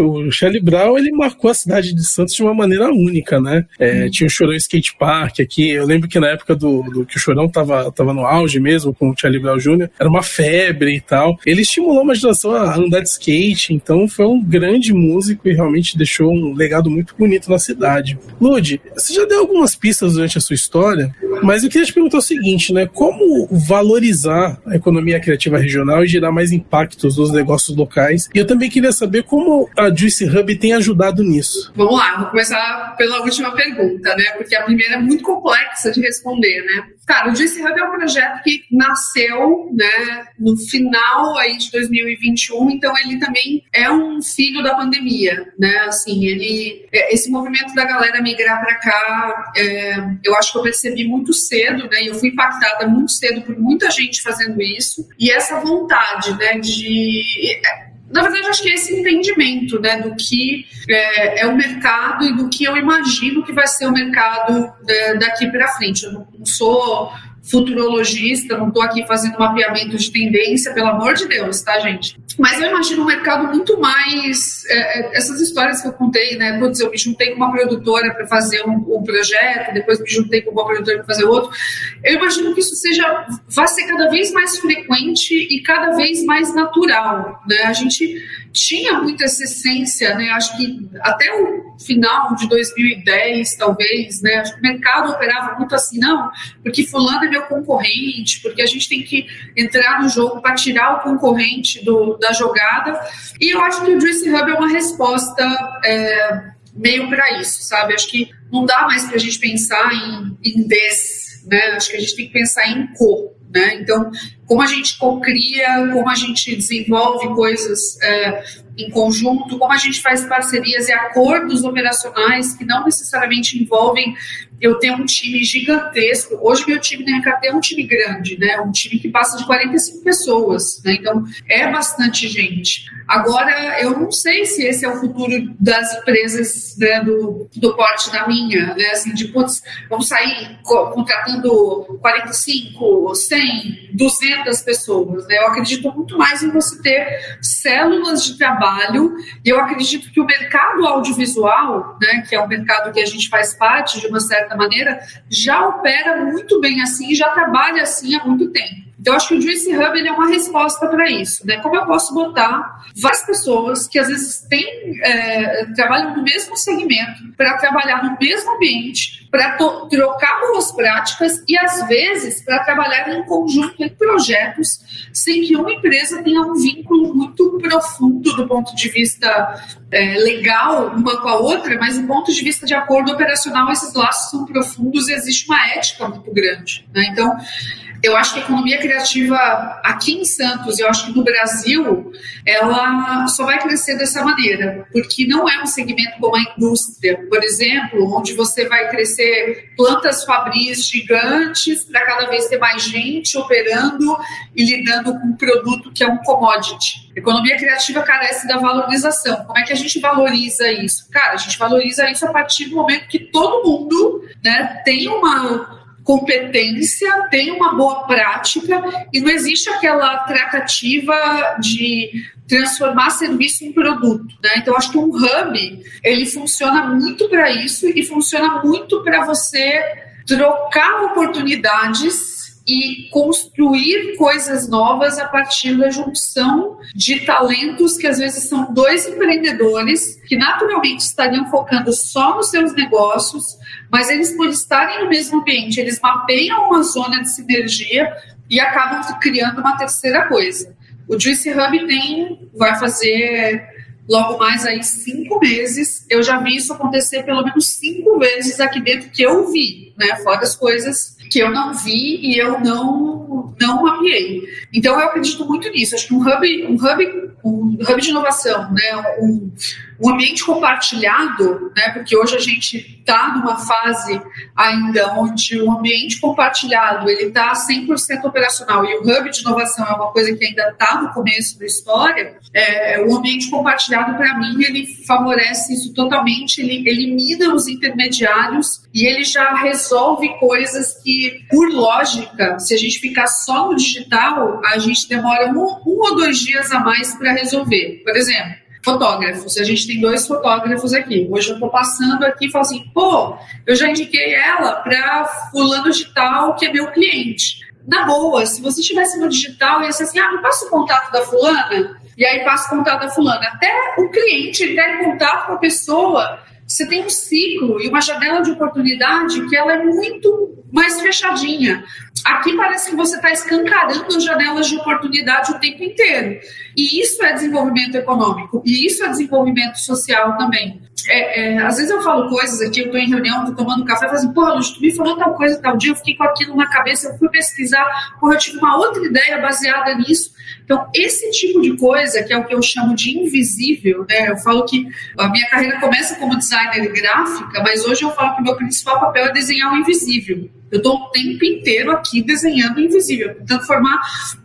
Speaker 4: O Charlie Brown, ele marcou a cidade de Santos de uma maneira única, né? É, hum. Tinha o Chorão Skate Park aqui, eu lembro lembro que na época do, do que o Chorão tava, tava no auge mesmo, com o Charlie Brown Jr., era uma febre e tal. Ele estimulou uma geração a andar de skate, então foi um grande músico e realmente deixou um legado muito bonito na cidade. Lud, você já deu algumas pistas durante a sua história, mas eu queria te perguntar o seguinte, né? Como valorizar a economia criativa regional e gerar mais impactos nos negócios locais? E eu também queria saber como a Juice Hub tem ajudado nisso.
Speaker 2: Vamos lá, vou começar pela última pergunta, né? Porque a primeira é muito complexa de responder, né? Cara, o Juice Hub é um projeto que nasceu, né, no final aí de 2021, então ele também é um filho da pandemia, né? Assim, ele, é, esse movimento da galera migrar para cá, é, eu acho que eu percebi muito cedo, né? E eu fui impactada muito cedo por muita gente fazendo isso e essa vontade, né, de na verdade, acho que é esse entendimento né, do que é, é, o mercado e do que eu imagino que vai ser o mercado é, daqui para frente. Eu não, sou futurologista, não estou aqui fazendo mapeamento de tendência, pelo amor de Deus, tá, gente? Mas eu imagino um mercado muito mais. É, é essas histórias que eu contei, né? Putz, eu me juntei com uma produtora para fazer um, um, projeto, depois me juntei com uma produtora para fazer outro. Eu imagino que isso seja. vai ser cada vez mais frequente e cada vez mais natural, né? A gente tinha muita essa essência, né? Acho que até o final de 2010, talvez, né? Acho que o mercado operava muito assim, não, porque fulano é meu concorrente, porque a gente tem que entrar no jogo para tirar o concorrente do, da jogada. E eu acho que o Juice Hub é uma resposta é, meio para isso, sabe? Acho que não dá mais para a gente pensar em, em des, né? Acho que a gente tem que pensar em co. Né? Então, como a gente cocria, como a gente desenvolve coisas é, em conjunto, como a gente faz parcerias e acordos operacionais que não necessariamente envolvem eu tenho um time gigantesco. Hoje meu time na RKT é um time grande, né? Um time que passa de 45 pessoas, né? Então é bastante gente. Agora eu não sei se esse é o futuro das empresas né, do, do porte da minha, né? Assim, de putz, vamos sair contratando 45, 100, 200 pessoas, né? Eu acredito muito mais em você ter células de trabalho. E eu acredito que o mercado audiovisual, né? Que é um mercado que a gente faz parte de uma certa maneira, já opera muito bem assim, já trabalha assim há muito tempo. Então, acho que o Juice Hub é uma resposta para isso. Né? Como eu posso botar várias pessoas que às vezes têm, é, trabalham no mesmo segmento para trabalhar no mesmo ambiente, para trocar boas práticas e, às vezes, para trabalhar em conjunto em projetos sem que uma empresa tenha um vínculo muito profundo do ponto de vista é, legal uma com a outra, mas do ponto de vista de acordo operacional, esses laços são profundos e existe uma ética muito grande. Né? Então, eu acho que a economia criativa aqui em Santos, eu acho que no Brasil, ela só vai crescer dessa maneira, porque não é um segmento como a indústria, por exemplo, onde você vai crescer plantas fabris gigantes para cada vez ter mais gente operando e lidando com um produto que é um commodity. Economia criativa carece da valorização. Como é que a gente valoriza isso? Cara, a gente valoriza isso a partir do momento que todo mundo né, tem uma competência, tem uma boa prática e não existe aquela tratativa de transformar serviço em produto. Né? Então, acho que um hub ele funciona muito para isso e funciona muito para você trocar oportunidades e construir coisas novas a partir da junção de talentos que às vezes são dois empreendedores que naturalmente estariam focando só nos seus negócios, mas eles por estarem no mesmo ambiente, eles mapeiam uma zona de sinergia e acabam criando uma terceira coisa. O Juice Hub tem, vai fazer logo mais aí cinco meses. Eu já vi isso acontecer pelo menos cinco vezes aqui dentro que eu vi, né? Fora as coisas que eu não vi e eu não não mapeei. Então eu acredito muito nisso. Acho que um hub, um hub, um hub de inovação, né, um, um ambiente compartilhado, né, porque hoje a gente está numa fase ainda onde o ambiente compartilhado ele está 100% operacional e o hub de inovação é uma coisa que ainda está no começo da história. É, o ambiente compartilhado para mim ele favorece isso totalmente. Ele elimina os intermediários e ele já resolve coisas que, por lógica, se a gente ficar só no digital, a gente demora um, um ou dois dias a mais para resolver. Por exemplo, fotógrafos. A gente tem dois fotógrafos aqui. Hoje eu estou passando aqui e falo assim, pô, eu já indiquei ela para fulano digital que é meu cliente. Na boa, se você estivesse no digital, ser assim, ah, me passa o contato da fulana, e aí passa o contato da fulana. Até o cliente entrar em contato com a pessoa, você tem um ciclo e uma janela de oportunidade que ela é muito mais fechadinha. Aqui parece que você está escancarando janelas de oportunidade o tempo inteiro. E isso é desenvolvimento econômico. E isso é desenvolvimento social também. É, é, às vezes eu falo coisas aqui, eu estou em reunião, estou tomando café, falo assim, porra, Luz, tu me falou tal coisa tal dia, eu fiquei com aquilo na cabeça, eu fui pesquisar, porra, eu tive uma outra ideia baseada nisso. Então, esse tipo de coisa, que é o que eu chamo de invisível, né? Eu falo que a minha carreira começa como designer gráfica, mas hoje eu falo que o meu principal papel é desenhar o invisível. Eu estou o tempo inteiro aqui desenhando invisível, tentando formar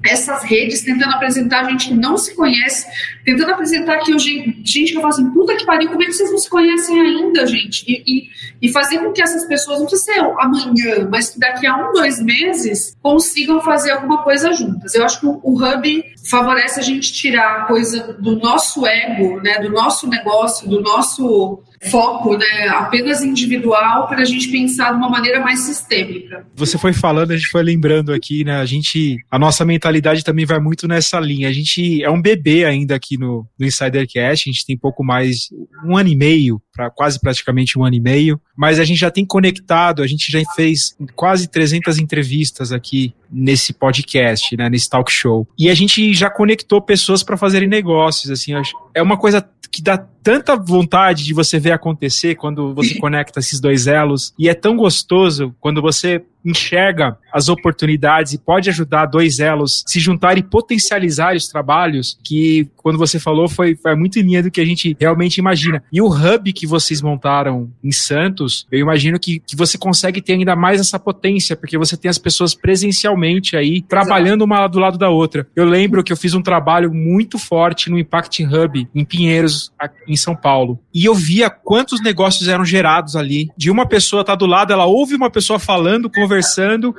Speaker 2: essas redes, tentando apresentar gente que não se conhece, tentando apresentar aqui gente, gente que eu falo assim, puta que pariu, como é que vocês não se conhecem ainda, gente? E, e, e fazer com que essas pessoas, não precisa ser amanhã, mas que daqui a um, dois meses consigam fazer alguma coisa juntas. Eu acho que o, o Hub favorece a gente tirar a coisa do nosso ego, né, do nosso negócio, do nosso foco né, apenas individual para a gente pensar de uma maneira mais sistêmica.
Speaker 3: Você foi falando, a gente foi lembrando aqui, né? A gente, a nossa mentalidade também vai muito nessa linha. A gente é um bebê ainda aqui no, no Insidercast, a gente tem pouco mais, um ano e meio, para quase praticamente um ano e meio, mas a gente já tem conectado, a gente já fez quase 300 entrevistas aqui nesse podcast, né, nesse talk show. E a gente já conectou pessoas para fazerem negócios, assim, é uma coisa que dá tanta vontade de você ver acontecer quando você conecta esses dois elos e é tão gostoso quando você enxerga as oportunidades e pode ajudar dois elos se juntar e potencializar os trabalhos que quando você falou foi, foi muito em linha do que a gente realmente imagina. E o hub que vocês montaram em Santos, eu imagino que, que você consegue ter ainda mais essa potência, porque você tem as pessoas presencialmente aí trabalhando uma do lado da outra. Eu lembro que eu fiz um trabalho muito forte no Impact Hub em Pinheiros, em São Paulo. E eu via quantos negócios eram gerados ali. De uma pessoa estar tá do lado, ela ouve uma pessoa falando, conversando.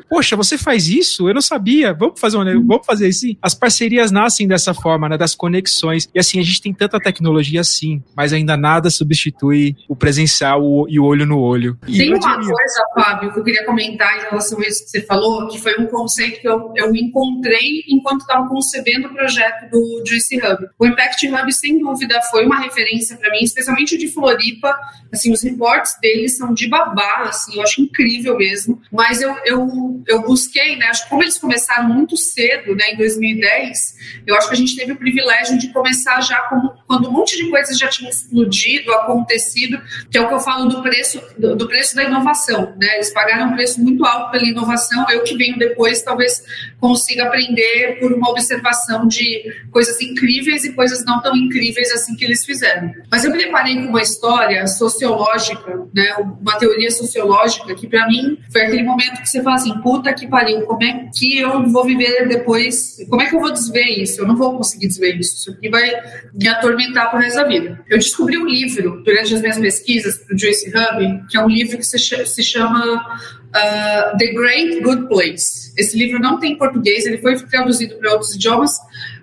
Speaker 3: Poxa, você faz isso? Eu não sabia. Vamos fazer um, vamos fazer isso. As parcerias nascem dessa forma, né? Das conexões. E assim, a gente tem tanta tecnologia assim, mas ainda nada substitui o presencial e o olho no olho.
Speaker 2: E tem uma coisa, Fábio, que eu queria comentar em relação a isso que você falou, que foi um conceito que eu, eu encontrei enquanto estava concebendo o projeto do Juicy Hub. O Impact Hub, sem dúvida, foi uma referência para mim, especialmente de Floripa. Assim, os reportes deles são de babá, assim, eu acho incrível mesmo. Mas eu, eu, eu busquei, né? Acho que como eles começaram muito cedo, né, em 2010, eu acho que a gente teve o privilégio de começar já quando um monte de coisas já tinha explodido, acontecido, que é o que eu falo do preço, do, do preço da inovação, né? Eles pagaram um preço muito alto pela inovação. Eu que venho depois, talvez consiga aprender por uma observação de coisas incríveis e coisas não tão incríveis assim que eles fizeram. Mas eu me deparei com uma história sociológica, né? Uma teoria sociológica que para mim foi aquele momento que você fala assim, puta que pariu, como é que eu vou viver depois? Como é que eu vou desver isso? Eu não vou conseguir desver isso. Isso aqui vai me atormentar por resto da vida. Eu descobri um livro durante as minhas pesquisas para o Joyce Hub, que é um livro que se chama uh, The Great Good Place. Esse livro não tem em português, ele foi traduzido para outros idiomas,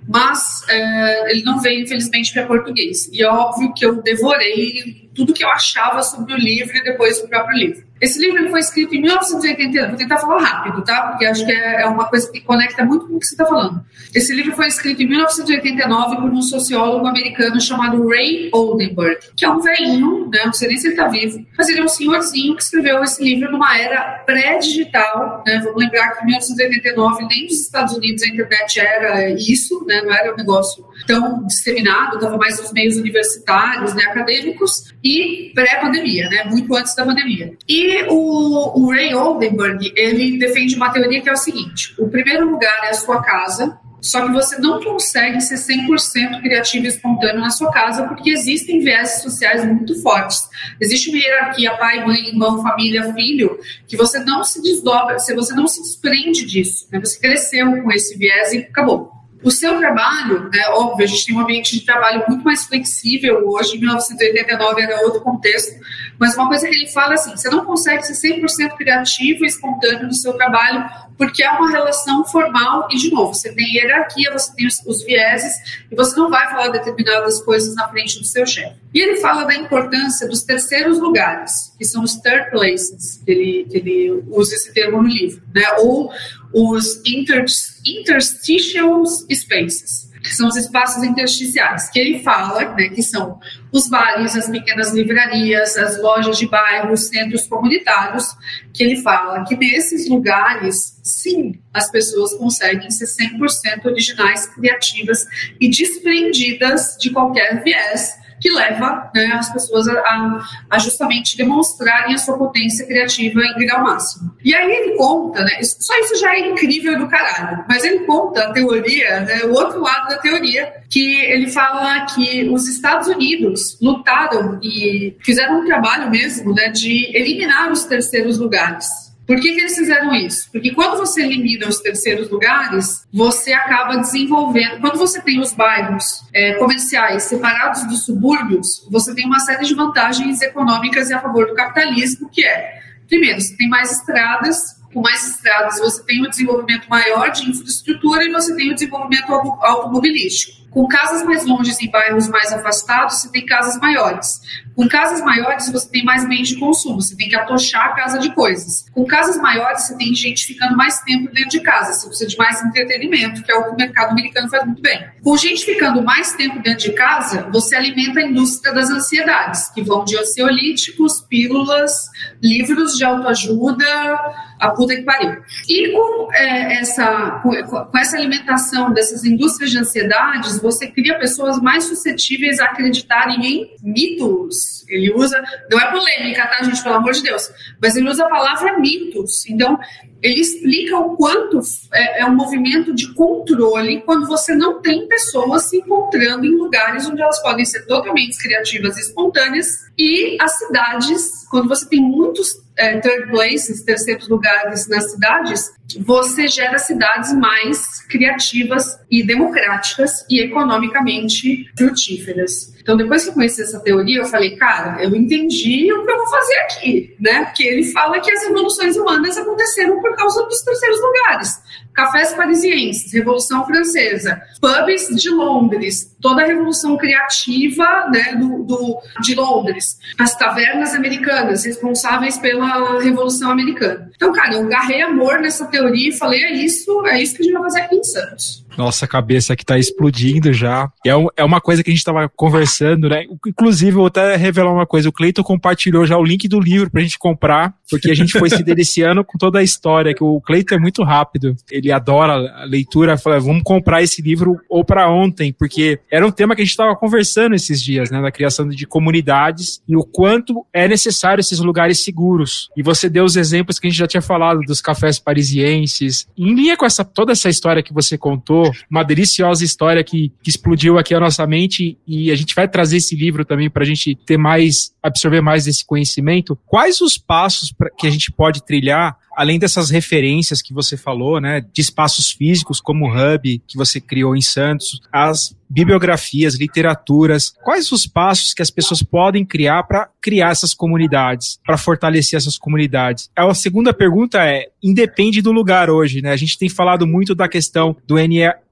Speaker 2: mas uh, ele não veio, infelizmente, para português. E é óbvio que eu devorei tudo que eu achava sobre o livro e depois o próprio livro. Esse livro foi escrito em 1989. Vou tentar falar rápido, tá? Porque acho que é, é uma coisa que conecta muito com o que você está falando. Esse livro foi escrito em 1989 por um sociólogo americano chamado Ray Oldenburg, que é um velhinho, né? não sei nem se ele está vivo, mas ele é um senhorzinho que escreveu esse livro numa era pré-digital. Né? Vamos lembrar que em 1989 nem nos Estados Unidos a internet era isso, né? não era um negócio tão disseminado, estava mais nos meios universitários, né? acadêmicos, e pré-pandemia, né? muito antes da pandemia. E o, o Ray Oldenburg, ele defende uma teoria que é o seguinte: o primeiro lugar é a sua casa, só que você não consegue ser 100% criativo e espontâneo na sua casa, porque existem viéses sociais muito fortes. Existe uma hierarquia pai, mãe, irmão, família, filho, que você não se desdobra, você não se desprende disso. Né? Você cresceu com esse viés e acabou. O seu trabalho, né, óbvio, a gente tem um ambiente de trabalho muito mais flexível hoje, em 1989 era outro contexto, mas uma coisa que ele fala assim, você não consegue ser 100% criativo e espontâneo no seu trabalho, porque é uma relação formal e, de novo, você tem hierarquia, você tem os, os vieses, e você não vai falar determinadas coisas na frente do seu chefe. E ele fala da importância dos terceiros lugares, que são os third places, que ele, que ele usa esse termo no livro, né, ou os inter, interstitial spaces, que são os espaços intersticiais, que ele fala, né, que são os bares, as pequenas livrarias, as lojas de bairro, os centros comunitários, que ele fala que nesses lugares, sim, as pessoas conseguem ser 100% originais, criativas e desprendidas de qualquer viés que leva né, as pessoas a, a, justamente demonstrarem a sua potência criativa em grau máximo. E aí ele conta, né, só isso já é incrível do caralho, mas ele conta a teoria, né, o outro lado da teoria, que ele fala que os Estados Unidos lutaram e fizeram um trabalho mesmo né, de eliminar os terceiros lugares Por que, que eles fizeram isso? Porque quando você elimina os terceiros lugares, você acaba desenvolvendo. Quando você tem os bairros é, comerciais separados dos subúrbios, você tem uma série de vantagens econômicas a favor do capitalismo, que é, primeiro, você tem mais estradas, com mais estradas, você tem um desenvolvimento maior de infraestrutura e você tem o desenvolvimento automobilístico. Com casas mais longes em bairros mais afastados, você tem casas maiores. Com casas maiores, você tem mais bens de consumo, você tem que atochar a casa de coisas. Com casas maiores, você tem gente ficando mais tempo dentro de casa, você precisa de mais entretenimento, que é o que o mercado americano faz muito bem. Com gente ficando mais tempo dentro de casa, você alimenta a indústria das ansiedades, que vão de ansiolíticos, pílulas, livros de autoajuda, a puta que pariu. E com, é, essa, com, com, essa alimentação dessas indústrias de ansiedades, você cria pessoas mais suscetíveis a acreditarem em mitos. Ele usa, não é polêmica, tá, gente, pelo amor de Deus, mas ele usa a palavra mitos. Então, ele explica o quanto é, é, um movimento de controle quando você não tem pessoas se encontrando em lugares onde elas podem ser totalmente criativas e espontâneas e as cidades, quando você tem muitos é, third places, terceiros lugares nas cidades, você gera cidades mais criativas e democráticas e economicamente frutíferas. Então, depois que eu conheci essa teoria, eu falei, cara, eu entendi o que eu vou fazer aqui, né? Porque ele fala que as revoluções humanas aconteceram por causa dos terceiros lugares. Cafés parisienses, Revolução Francesa, pubs de Londres, toda a revolução criativa né, do, do, de Londres, as tavernas americanas responsáveis pela Revolução Americana. Então, cara, eu agarrei amor nessa teoria e falei, é isso, é isso que a gente vai fazer aqui em Santos.
Speaker 3: Nossa cabeça que tá explodindo já. É, um, é uma coisa que a gente tava conversando, né? Inclusive, vou até revelar uma coisa. O Cleiton compartilhou já o link do livro pra gente comprar, porque a gente foi se deliciando com toda a história, que o Cleiton é muito rápido. Ele adora a leitura. Falei, vamos comprar esse livro ou para ontem, porque era um tema que a gente tava conversando esses dias, né? Da criação de comunidades e o quanto é necessário esses lugares seguros. E você deu os exemplos que a gente já tinha falado dos cafés parisienses. Em linha com essa, toda essa história que você contou, uma deliciosa história que, que explodiu aqui a nossa mente e a gente vai trazer esse livro também para a gente ter mais, absorver mais desse conhecimento. Quais os passos pra, que a gente pode trilhar além dessas referências que você falou, né, de espaços físicos como o Hub que você criou em Santos, as bibliografias, literaturas, quais os passos que as pessoas podem criar para criar essas comunidades, para fortalecer essas comunidades? A segunda pergunta é, independe do lugar hoje, né? A gente tem falado muito da questão do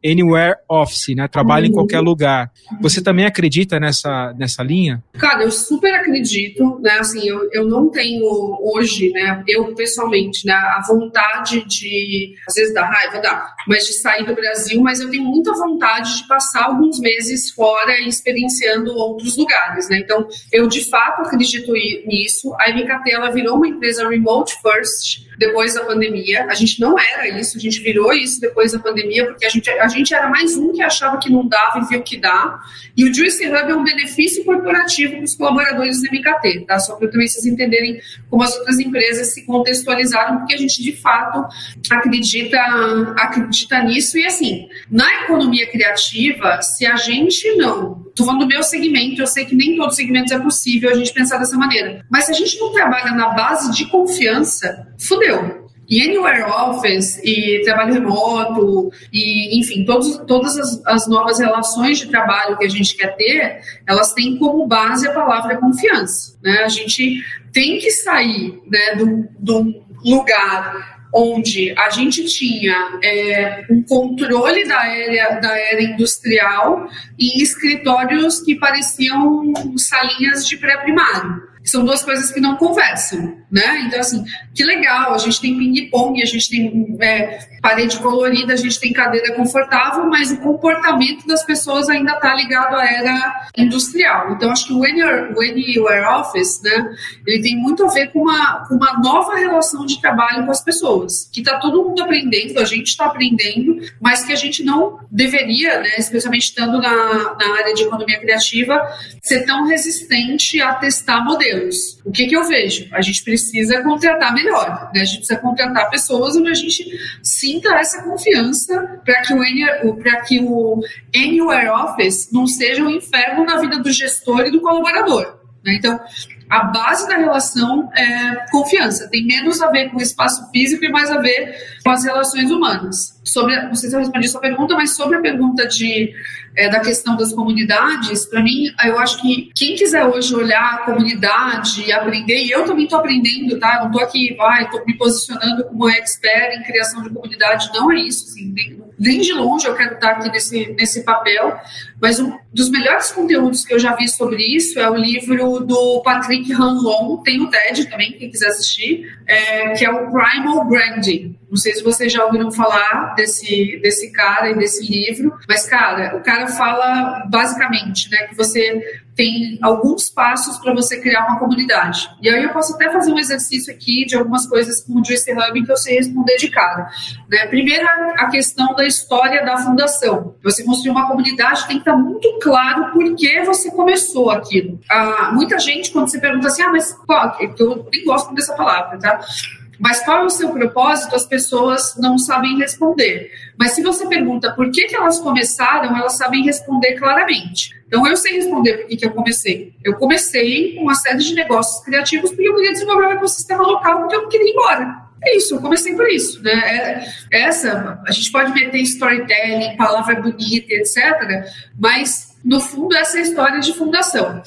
Speaker 3: Anywhere Office, né? Trabalho uhum. em qualquer lugar. Você também acredita nessa, nessa linha?
Speaker 2: Cara, eu super acredito, né? Assim, eu, eu não tenho hoje, né? Eu pessoalmente, né? A vontade de, às vezes dá raiva, dá, mas de sair do Brasil, mas eu tenho muita vontade de passar alguns meses fora experienciando outros lugares, né? Então, eu de fato acredito nisso. A MKT ela virou uma empresa remote first, depois da pandemia. A gente não era isso, a gente virou isso depois da pandemia, porque a gente, a gente era mais um que achava que não dava e viu que dá. E o Juice Hub é um benefício corporativo para os colaboradores do MKT, tá? Só para também vocês entenderem como as outras empresas se contextualizaram, porque a gente de fato acredita, acredita nisso. E assim, na economia criativa, se a gente não. Estou falando do meu segmento, eu sei que nem todos os segmentos é possível a gente pensar dessa maneira. Mas se a gente não trabalha na base de confiança, fudeu. E Anywhere Office e trabalho remoto e, enfim, todos, todas as, as, novas relações de trabalho que a gente quer ter, elas têm como base a palavra confiança. Né? A gente tem que sair né, do, do lugar onde a gente tinha é, um controle da área, da era industrial e escritórios que pareciam salinhas de pré-primário. São duas coisas que não conversam, né? Então, assim, que legal, a gente tem ping-pong, a gente tem é, parede colorida, a gente tem cadeira confortável, mas o comportamento das pessoas ainda está ligado à era industrial. Então, acho que o Anywhere, Office, né, ele tem muito a ver com uma, com uma nova relação de trabalho com as pessoas, que está todo mundo aprendendo, a gente está aprendendo, mas que a gente não deveria, né, especialmente estando na, na área de economia criativa, ser tão resistente a testar modelos. O que, que eu vejo? A gente precisa contratar melhor, né? a gente precisa contratar pessoas onde a gente sinta essa confiança para que que o Anywhere Office não seja um inferno na vida do gestor e do colaborador. Né? Então, a base da relação é confiança. Tem menos a ver com o espaço físico e mais a ver com as relações humanas. Sobre, não sei se eu respondi sua pergunta, mas sobre a pergunta de é, da questão das comunidades, para mim, eu acho que quem quiser hoje olhar a comunidade e aprender, e eu também estou aprendendo, tá? Não estou aqui, vai, estou me posicionando como expert em criação de comunidade, não é isso, assim, nem, nem de longe eu quero estar aqui nesse, nesse papel, mas um dos melhores conteúdos que eu já vi sobre isso é o livro do Patrick Hanlon, tem o TED também, quem quiser assistir, é, que é o Primal Branding. Não sei se vocês já ouviram falar desse, desse cara e desse livro, mas, cara, o cara fala basicamente né, que você tem alguns passos para você criar uma comunidade. E aí eu posso até fazer um exercício aqui de algumas coisas com o Juice Hub que eu sei responder de cara. Né? Primeiro, a questão da história da fundação. Você construir uma comunidade tem que estar muito claro por que você começou aquilo. Ah, muita gente, quando você pergunta assim, ah, mas qual? Eu nem gosto dessa palavra, tá? Mas qual é o seu propósito? As pessoas não sabem responder. Mas se você pergunta por que, que elas começaram, elas sabem responder claramente. Então, eu sei responder por que, que eu comecei. Eu comecei com uma série de negócios criativos porque eu queria desenvolver um ecossistema local porque eu não queria ir embora. É isso, eu comecei por isso. Né? É, essa, a gente pode meter storytelling, palavra bonita, etc., mas, no fundo, essa é a história de fundação.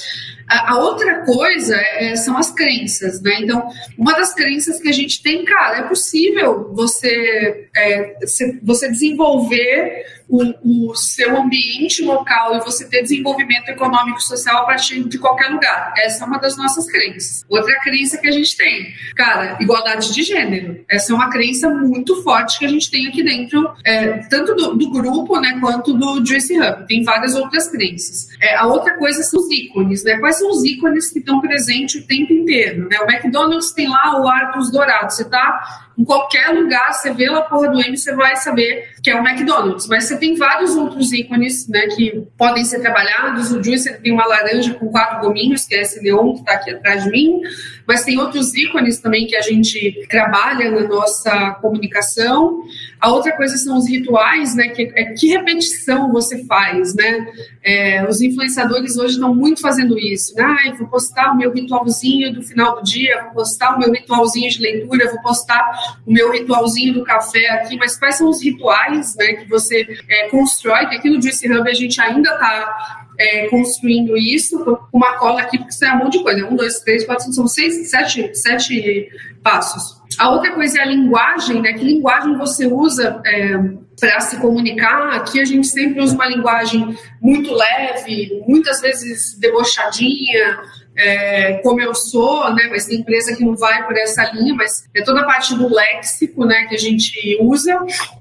Speaker 2: A, outra coisa é, são as crenças, né? Então, uma das crenças que a gente tem, cara, é possível você, é, você desenvolver o, o, seu ambiente local e você ter desenvolvimento econômico e social a partir de qualquer lugar. Essa é uma das nossas crenças. Outra crença que a gente tem, cara, igualdade de gênero. Essa é uma crença muito forte que a gente tem aqui dentro, é, tanto do, do, grupo, né, quanto do Juicy Hub. Tem várias outras crenças. É, a outra coisa são os ícones, né? Quais são os ícones que estão presentes o tempo inteiro, né? O McDonald's tem lá o Arcos Dourado. Você tá em qualquer lugar, você vê lá a porra do M, você vai saber que é o McDonald's. Mas você tem vários outros ícones né, que podem ser trabalhados. O Juice tem uma laranja com quatro gominhos, que é esse leão que está aqui atrás de mim. Mas tem outros ícones também que a gente trabalha na nossa comunicação. A outra coisa são os rituais, né? Que, é, que repetição você faz, né? É, os influenciadores hoje estão muito fazendo isso. Né? Ah, vou postar o meu ritualzinho do final do dia, vou postar o meu ritualzinho de leitura, vou postar o meu ritualzinho do café aqui, mas quais são os rituais né, que você é, constrói? Que aqui no Juice Hub a gente ainda está é, construindo isso, com uma cola aqui, porque isso é um monte de coisa. Um, dois, três, quatro, cinco, são seis, sete, sete passos. A outra coisa é a linguagem, né? Que linguagem você usa é, para se comunicar? Aqui a gente sempre usa uma linguagem muito leve, muitas vezes debochadinha, é, como eu sou, né, mas tem empresa que não vai por essa linha, mas é toda a parte do léxico né, que a gente usa.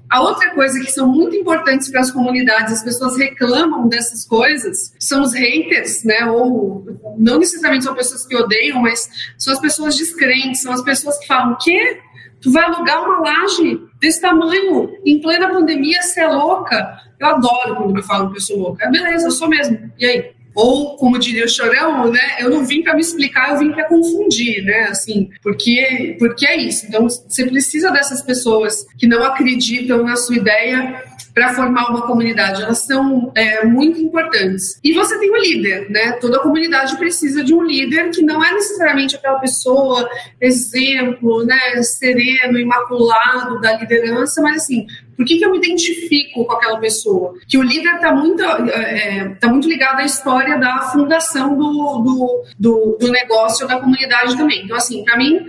Speaker 2: A outra coisa que são muito importantes para as comunidades, as pessoas reclamam dessas coisas, são os haters, né? Ou não necessariamente são pessoas que odeiam, mas são as pessoas descrentes, são as pessoas que falam: que tu vai alugar uma laje desse tamanho em plena pandemia, você é louca. Eu adoro quando me falam que eu sou louca. É, beleza, eu sou mesmo. E aí? Ou, como diria o Chorão, né, eu não vim para me explicar, eu vim para confundir, né, assim, porque, porque é isso. Então, você precisa dessas pessoas que não acreditam na sua ideia para formar uma comunidade. Elas são é, muito importantes. E você tem um líder, né? Toda comunidade precisa de um líder que não é necessariamente aquela pessoa, exemplo, né, sereno, imaculado da liderança, mas assim, por que, que eu me identifico com aquela pessoa? Que o líder está muito, é, tá muito ligado à história da fundação do, do, do, do negócio da comunidade também. Então, assim, para mim,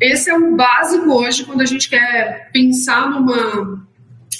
Speaker 2: esse é o básico hoje quando a gente quer pensar numa,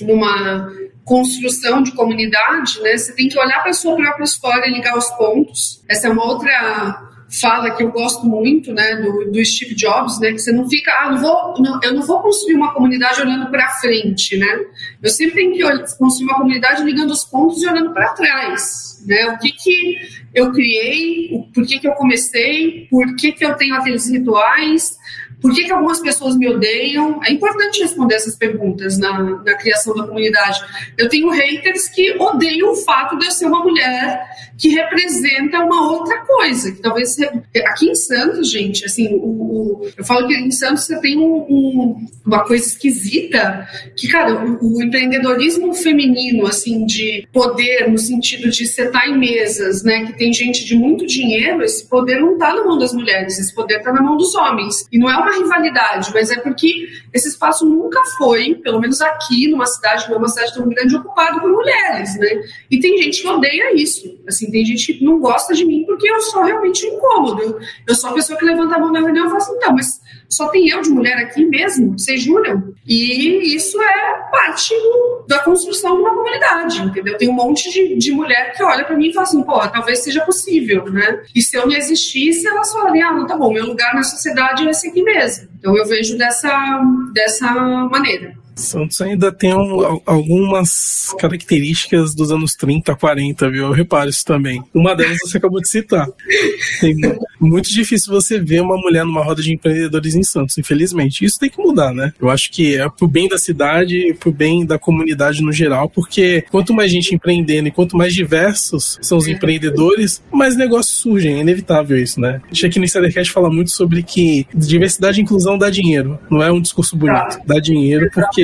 Speaker 2: numa construção de comunidade, né? Você tem que olhar para a sua própria história e ligar os pontos. Essa é uma outra fala que eu gosto muito, né, do, do Steve Jobs, né, que você não fica, ah, não vou, não, eu não vou construir uma comunidade olhando para frente, né? Eu sempre tenho que construir uma comunidade ligando os pontos e olhando para trás, né? O que que eu criei, por que que eu comecei, por que que eu tenho aqueles rituais, Por que, que algumas pessoas me odeiam? É importante responder essas perguntas na, na criação da comunidade. Eu tenho haters que odeiam o fato de eu ser uma mulher que representa uma outra coisa, que talvez aqui em Santos, gente, assim, o, o eu falo que em Santos você tem um, um, uma coisa esquisita, que cara, o, o, empreendedorismo feminino, assim, de poder no sentido de sentar em mesas, né, que tem gente de muito dinheiro, esse poder não está na mão das mulheres, esse poder está na mão dos homens. E não é uma rivalidade, mas é porque esse espaço nunca foi, pelo menos aqui, numa cidade, numa cidade tão grande, ocupado por mulheres, né? E tem gente que odeia isso. Assim, tem gente que não gosta de mim porque eu sou realmente incômodo. Eu sou a pessoa que levanta a mão na reunião e fala assim, então, mas só tem eu de mulher aqui mesmo? Vocês juram? E isso é parte da construção de uma comunidade, entendeu? Tem um monte de, de mulher que olha para mim e fala assim, pô, talvez seja possível, né? E se eu não existisse, elas falariam, ah, não, tá bom, meu lugar na sociedade é esse aqui mesmo. Então eu vejo dessa, dessa maneira.
Speaker 4: Santos ainda tem um, algumas características dos anos 30, 40, viu? Eu reparo isso também. Uma delas você acabou de citar. Tem muito difícil você ver uma mulher numa roda de empreendedores em Santos, infelizmente. Isso tem que mudar, né? Eu acho que é pro bem da cidade pro bem da comunidade no geral, porque quanto mais gente empreendendo e quanto mais diversos são os empreendedores, mais negócios surgem. É inevitável isso, né? A gente aqui no Insidercast fala muito sobre que diversidade e inclusão dá dinheiro. Não é um discurso bonito. Dá dinheiro porque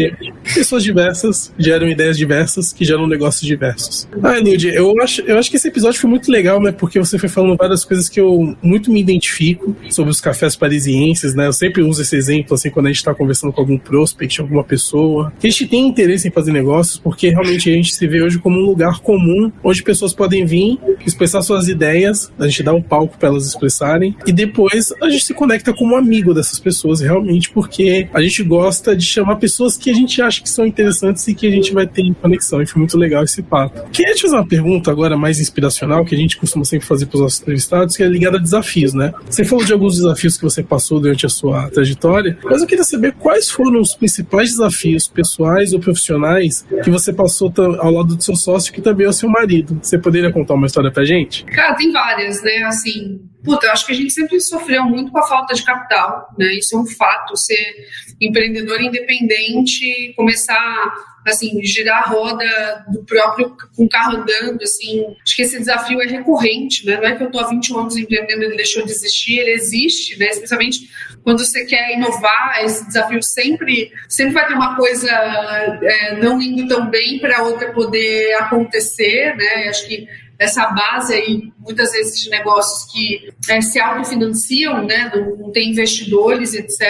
Speaker 4: pessoas diversas geram ideias diversas que geram negócios diversos. Ah, Nilde, eu acho, eu acho que esse episódio foi muito legal, né? Porque você foi falando várias coisas que eu muito me identifico sobre os cafés parisienses, né? Eu sempre uso esse exemplo, assim, quando a gente tá conversando com algum prospect, alguma pessoa. A gente tem interesse em fazer negócios porque realmente a gente se vê hoje como um lugar comum onde pessoas podem vir, expressar suas ideias, a gente dá um palco para elas expressarem e depois a gente se conecta como amigo dessas pessoas realmente porque a gente gosta de chamar pessoas que que a gente acha que são interessantes e que a gente vai ter em conexão. E foi muito legal esse papo. Queria te fazer uma pergunta agora mais inspiracional, que a gente costuma sempre fazer para os nossos entrevistados, que é ligada a desafios, né? Você falou de alguns desafios que você passou durante a sua trajetória, mas eu queria saber quais foram os principais desafios pessoais ou profissionais que você passou ao lado do seu sócio, que também é o seu marido. Você poderia contar uma história pra gente?
Speaker 2: Cara, tem várias, né? Assim, Puta, eu acho que a gente sempre sofreu muito com a falta de capital, né? Isso é um fato. Ser empreendedor independente, começar assim girar a roda do próprio com o carro andando, assim, acho que esse desafio é recorrente, né? Não é que eu estou há 21 anos empreendendo e ele deixou de existir, ele existe, né? Especialmente quando você quer inovar, esse desafio sempre sempre vai ter uma coisa é, não indo tão bem para outra poder acontecer, né? Acho que essa base aí, muitas vezes, de negócios que é, se autofinanciam, né? Não, não tem investidores, etc.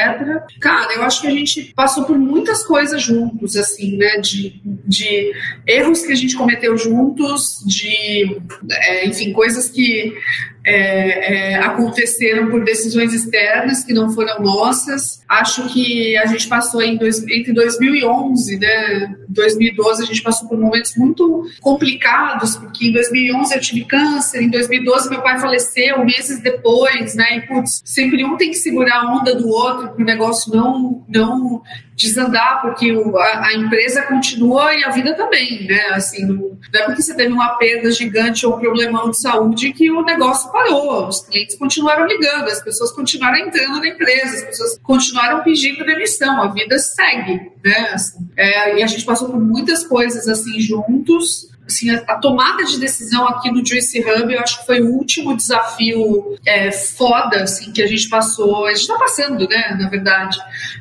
Speaker 2: Cara, eu acho que a gente passou por muitas coisas juntos, assim, né? De, de erros que a gente cometeu juntos, de, é, enfim, coisas que é, é, aconteceram por decisões externas que não foram nossas. Acho que a gente passou dois, entre 2011, né, 2012 a gente passou por momentos muito complicados, porque em 2011 eu tive câncer, em 2012 meu pai faleceu meses depois, né? E putz, sempre um tem que segurar a onda do outro para o negócio não não desandar, porque o, a, a, empresa continua e a vida também, né? Assim, não, não, é porque você teve uma perda gigante ou um problemão de saúde que o negócio parou. Os clientes continuaram ligando, as pessoas continuaram entrando na empresa, as pessoas continuaram pedindo demissão, a vida segue, né? Assim, é, e a gente passou por muitas coisas assim juntos assim, a, a, tomada de decisão aqui no Juice Hub, eu acho que foi o último desafio é, foda, assim, que a gente passou, a gente está passando, né, na verdade,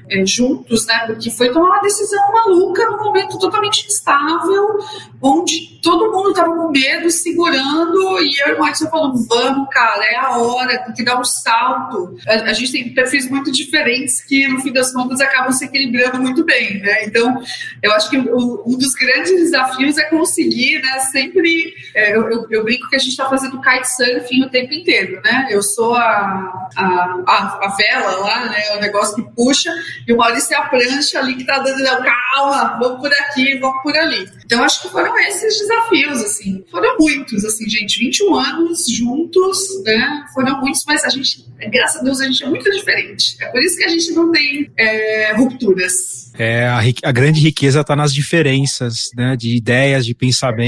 Speaker 2: é, juntos, né, porque foi tomar uma decisão maluca num momento totalmente instável, onde todo mundo estava com medo, segurando, e eu e o Mike falando, vamos, cara, é a hora, tem que dar um salto. A, a, gente tem perfis muito diferentes que, no fim das contas, acabam se equilibrando muito bem, né, então, eu acho que o, um dos grandes desafios é conseguir né, sempre. É, eu, eu, eu, brinco que a gente está fazendo kitesurfing o tempo inteiro, né? Eu sou a, a, a, a, vela lá, né? O negócio que puxa, e o Maurício é a prancha ali que está dando, não, calma, vamos por aqui, vamos por ali. Então, acho que foram esses desafios, assim. Foram muitos, assim, gente. 21 anos juntos, né? Foram muitos, mas a gente, graças a Deus, a gente é muito diferente. É por isso que a gente não tem é, rupturas.
Speaker 3: É, a, a grande riqueza está nas diferenças, né, de ideias, de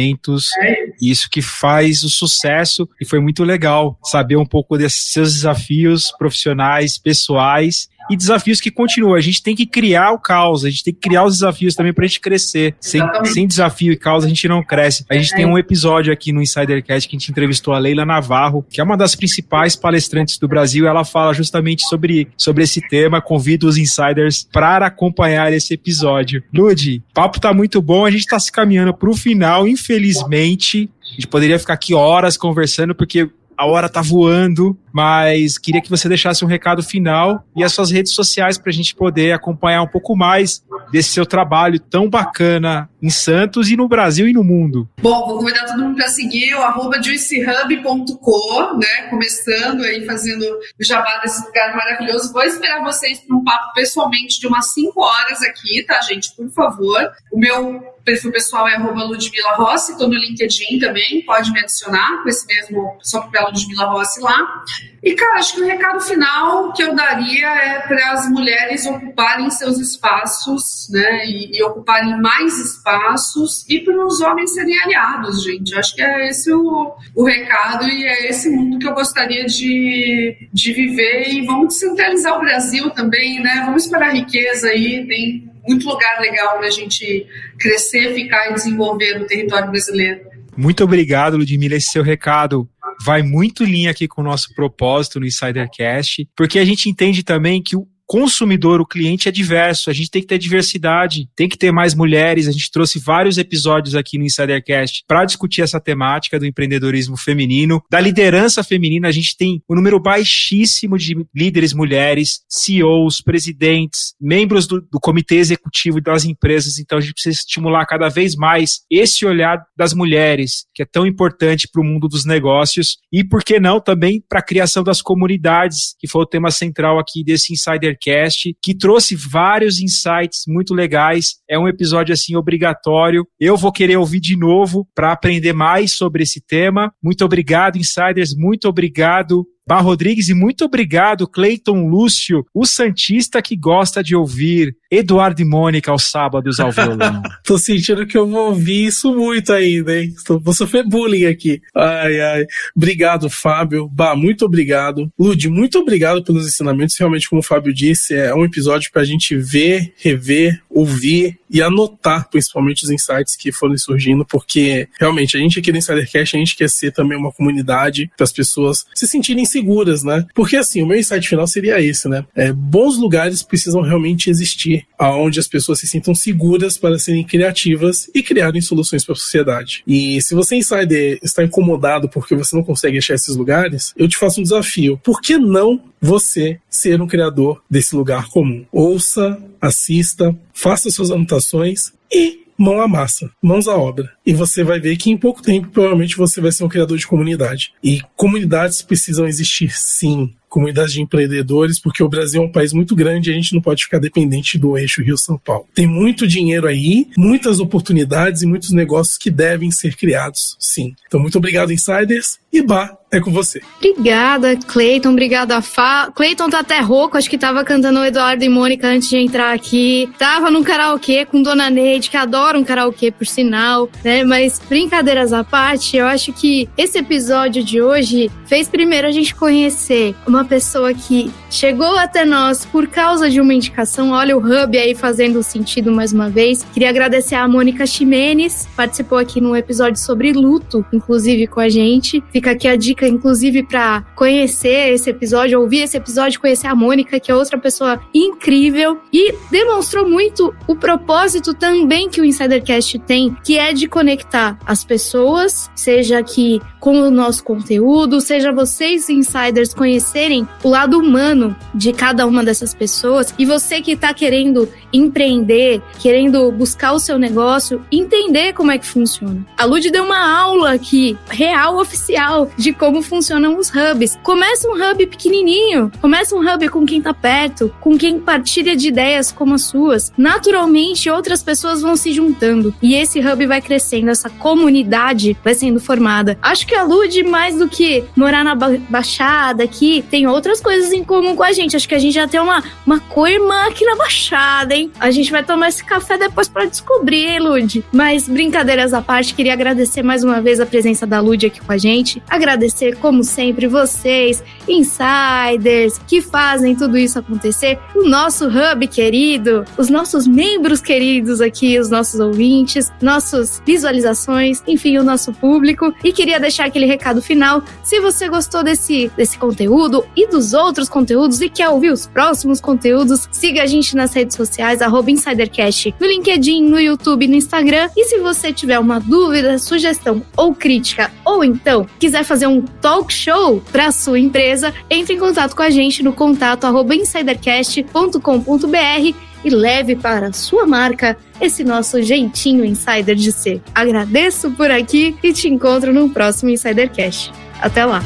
Speaker 3: pensamentos, é isso que faz o sucesso e foi muito legal saber um pouco desses seus desafios profissionais, pessoais e desafios que continuam. A gente tem que criar o caos, a gente tem que criar os desafios também pra gente crescer. Sem, sem desafio e caos a gente não cresce. A gente tem um episódio aqui no Insidercast que a gente entrevistou a Leila Navarro, que é uma das principais palestrantes do Brasil. Ela fala justamente sobre, sobre esse tema. Convido os insiders para acompanhar esse episódio. Lud, papo tá muito bom, a gente tá se caminhando pro final, infelizmente. A gente poderia ficar aqui horas conversando, porque a hora tá voando, mas queria que você deixasse um recado final e as suas redes sociais para a gente poder acompanhar um pouco mais desse seu trabalho tão bacana em Santos e no Brasil e no mundo.
Speaker 2: Bom, vou convidar todo mundo para seguir o arroba né? Começando aí, fazendo o jabá desse lugar maravilhoso. Vou esperar vocês para um papo pessoalmente de umas 5 horas aqui, tá, gente? Por favor. O meu perfil pessoal é arroba Ludmila Rossi, estou no LinkedIn também, pode me adicionar com esse mesmo, só pela Ludmila Rossi lá. E, cara, acho que o recado final que eu daria é para as mulheres ocuparem seus espaços, né, e, e ocuparem mais espaços, e para os homens serem aliados, gente. Acho que é esse o, o recado e é esse mundo que eu gostaria de, de viver. E vamos descentralizar o Brasil também, né? Vamos para a riqueza aí, tem muito lugar legal para a gente crescer, ficar e desenvolver no território brasileiro.
Speaker 3: Muito obrigado, Ludmila. Esse seu recado vai muito linha aqui com o nosso propósito no Insidercast, porque a gente entende também que o consumidor, o cliente é diverso, a gente tem que ter diversidade, tem que ter mais mulheres. A gente trouxe vários episódios aqui no Insidercast para discutir essa temática do empreendedorismo feminino, da liderança feminina. A gente tem um número baixíssimo de líderes mulheres, CEOs, presidentes, membros do, do comitê executivo das empresas. Então a gente precisa estimular cada vez mais esse olhar das mulheres, que é tão importante para o mundo dos negócios e, por que não, também para a criação das comunidades, que foi o tema central aqui desse Insider que trouxe vários insights muito legais. É um episódio assim obrigatório. Eu vou querer ouvir de novo para aprender mais sobre esse tema. Muito obrigado, insiders. Muito obrigado Bar Rodrigues e muito obrigado, Cleiton Lúcio, o Santista que gosta de ouvir Eduardo e Mônica aos sábados ao violão.
Speaker 4: Tô sentindo que eu vou ouvir isso muito ainda, hein? Vou sofrer bullying aqui. Ai, ai. Obrigado, Fábio. Bah, muito obrigado. Lud, muito obrigado pelos ensinamentos. Realmente, como o Fábio disse, é um episódio pra gente ver, rever, ouvir e anotar, principalmente, os insights que foram surgindo, porque realmente a gente aqui no Insidercast, a gente quer ser também uma comunidade para as pessoas se sentirem seguras, né? Porque assim, o meu insight final seria esse, né? É, bons lugares precisam realmente existir, aonde as pessoas se sintam seguras para serem criativas e criarem soluções para a sociedade. E se você, insider, está incomodado porque você não consegue achar esses lugares, eu te faço um desafio. Por que não você ser um criador desse lugar comum? Ouça, assista, faça suas anotações e mão à massa, mãos à obra. E você vai ver que em pouco tempo, provavelmente, você vai ser um criador de comunidade. E comunidades precisam existir sim comunidades de empreendedores, porque o Brasil é um país muito grande e a gente não pode ficar dependente do eixo Rio-São Paulo. Tem muito dinheiro aí, muitas oportunidades e muitos negócios que devem ser criados, sim. Então, muito obrigado, insiders, e Bah, é com você.
Speaker 1: Obrigada, Cleiton. Obrigada, Fá. Cleiton tá até rouco, acho que tava cantando o Eduardo e Mônica antes de entrar aqui. Tava num karaokê com Dona Neide, que adora um karaokê, por sinal, né? Mas brincadeiras à parte, eu acho que esse episódio de hoje fez primeiro a gente conhecer uma pessoa que chegou até nós por causa de uma indicação. Olha o Hub aí fazendo sentido mais uma vez. Queria agradecer a Mônica Ximenes, participou aqui num episódio sobre luto, inclusive com a gente. Fica aqui a dica inclusive, para conhecer esse episódio, ouvir esse episódio, conhecer a Mônica, que é outra pessoa incrível e demonstrou muito o propósito também que o Insidercast tem, que é de conectar as pessoas, seja aqui com o nosso conteúdo, seja vocês insiders conhecerem o lado humano de cada uma dessas pessoas e você que está querendo empreender, querendo buscar o seu negócio, entender como é que funciona. A Lud deu uma aula aqui, real oficial, de como funcionam os hubs. Começa um hub pequenininho, começa um hub com quem tá perto, com quem partilha de ideias como as suas. Naturalmente, outras pessoas vão se juntando e esse hub vai crescendo, essa comunidade vai sendo formada. Acho que a Lud, mais do que morar na ba Baixada aqui, tem outras coisas em comum com a gente. Acho que a gente já tem uma, uma co-irmã aqui na Baixada, hein? A gente vai tomar esse café depois para descobrir, Lud. Mas brincadeiras à parte, queria agradecer mais uma vez a presença da Lud aqui com a gente. Agradecer, como sempre, vocês, insiders, que fazem tudo isso acontecer, o nosso hub querido, os nossos membros queridos aqui, os nossos ouvintes, nossas visualizações, enfim, o nosso público. E queria deixar aquele recado final. Se você gostou desse, desse conteúdo e dos outros conteúdos e quer ouvir os próximos conteúdos, siga a gente nas redes sociais, arroba InsiderCast, no LinkedIn, no YouTube, no Instagram. E se você tiver uma dúvida, sugestão ou crítica, ou então quiser fazer um talk show para sua empresa, entre em contato com a gente no contato arroba insidercast.com.br e leve para a sua marca esse nosso jeitinho insider de ser. Agradeço por aqui e te encontro no próximo Insidercast. Até lá!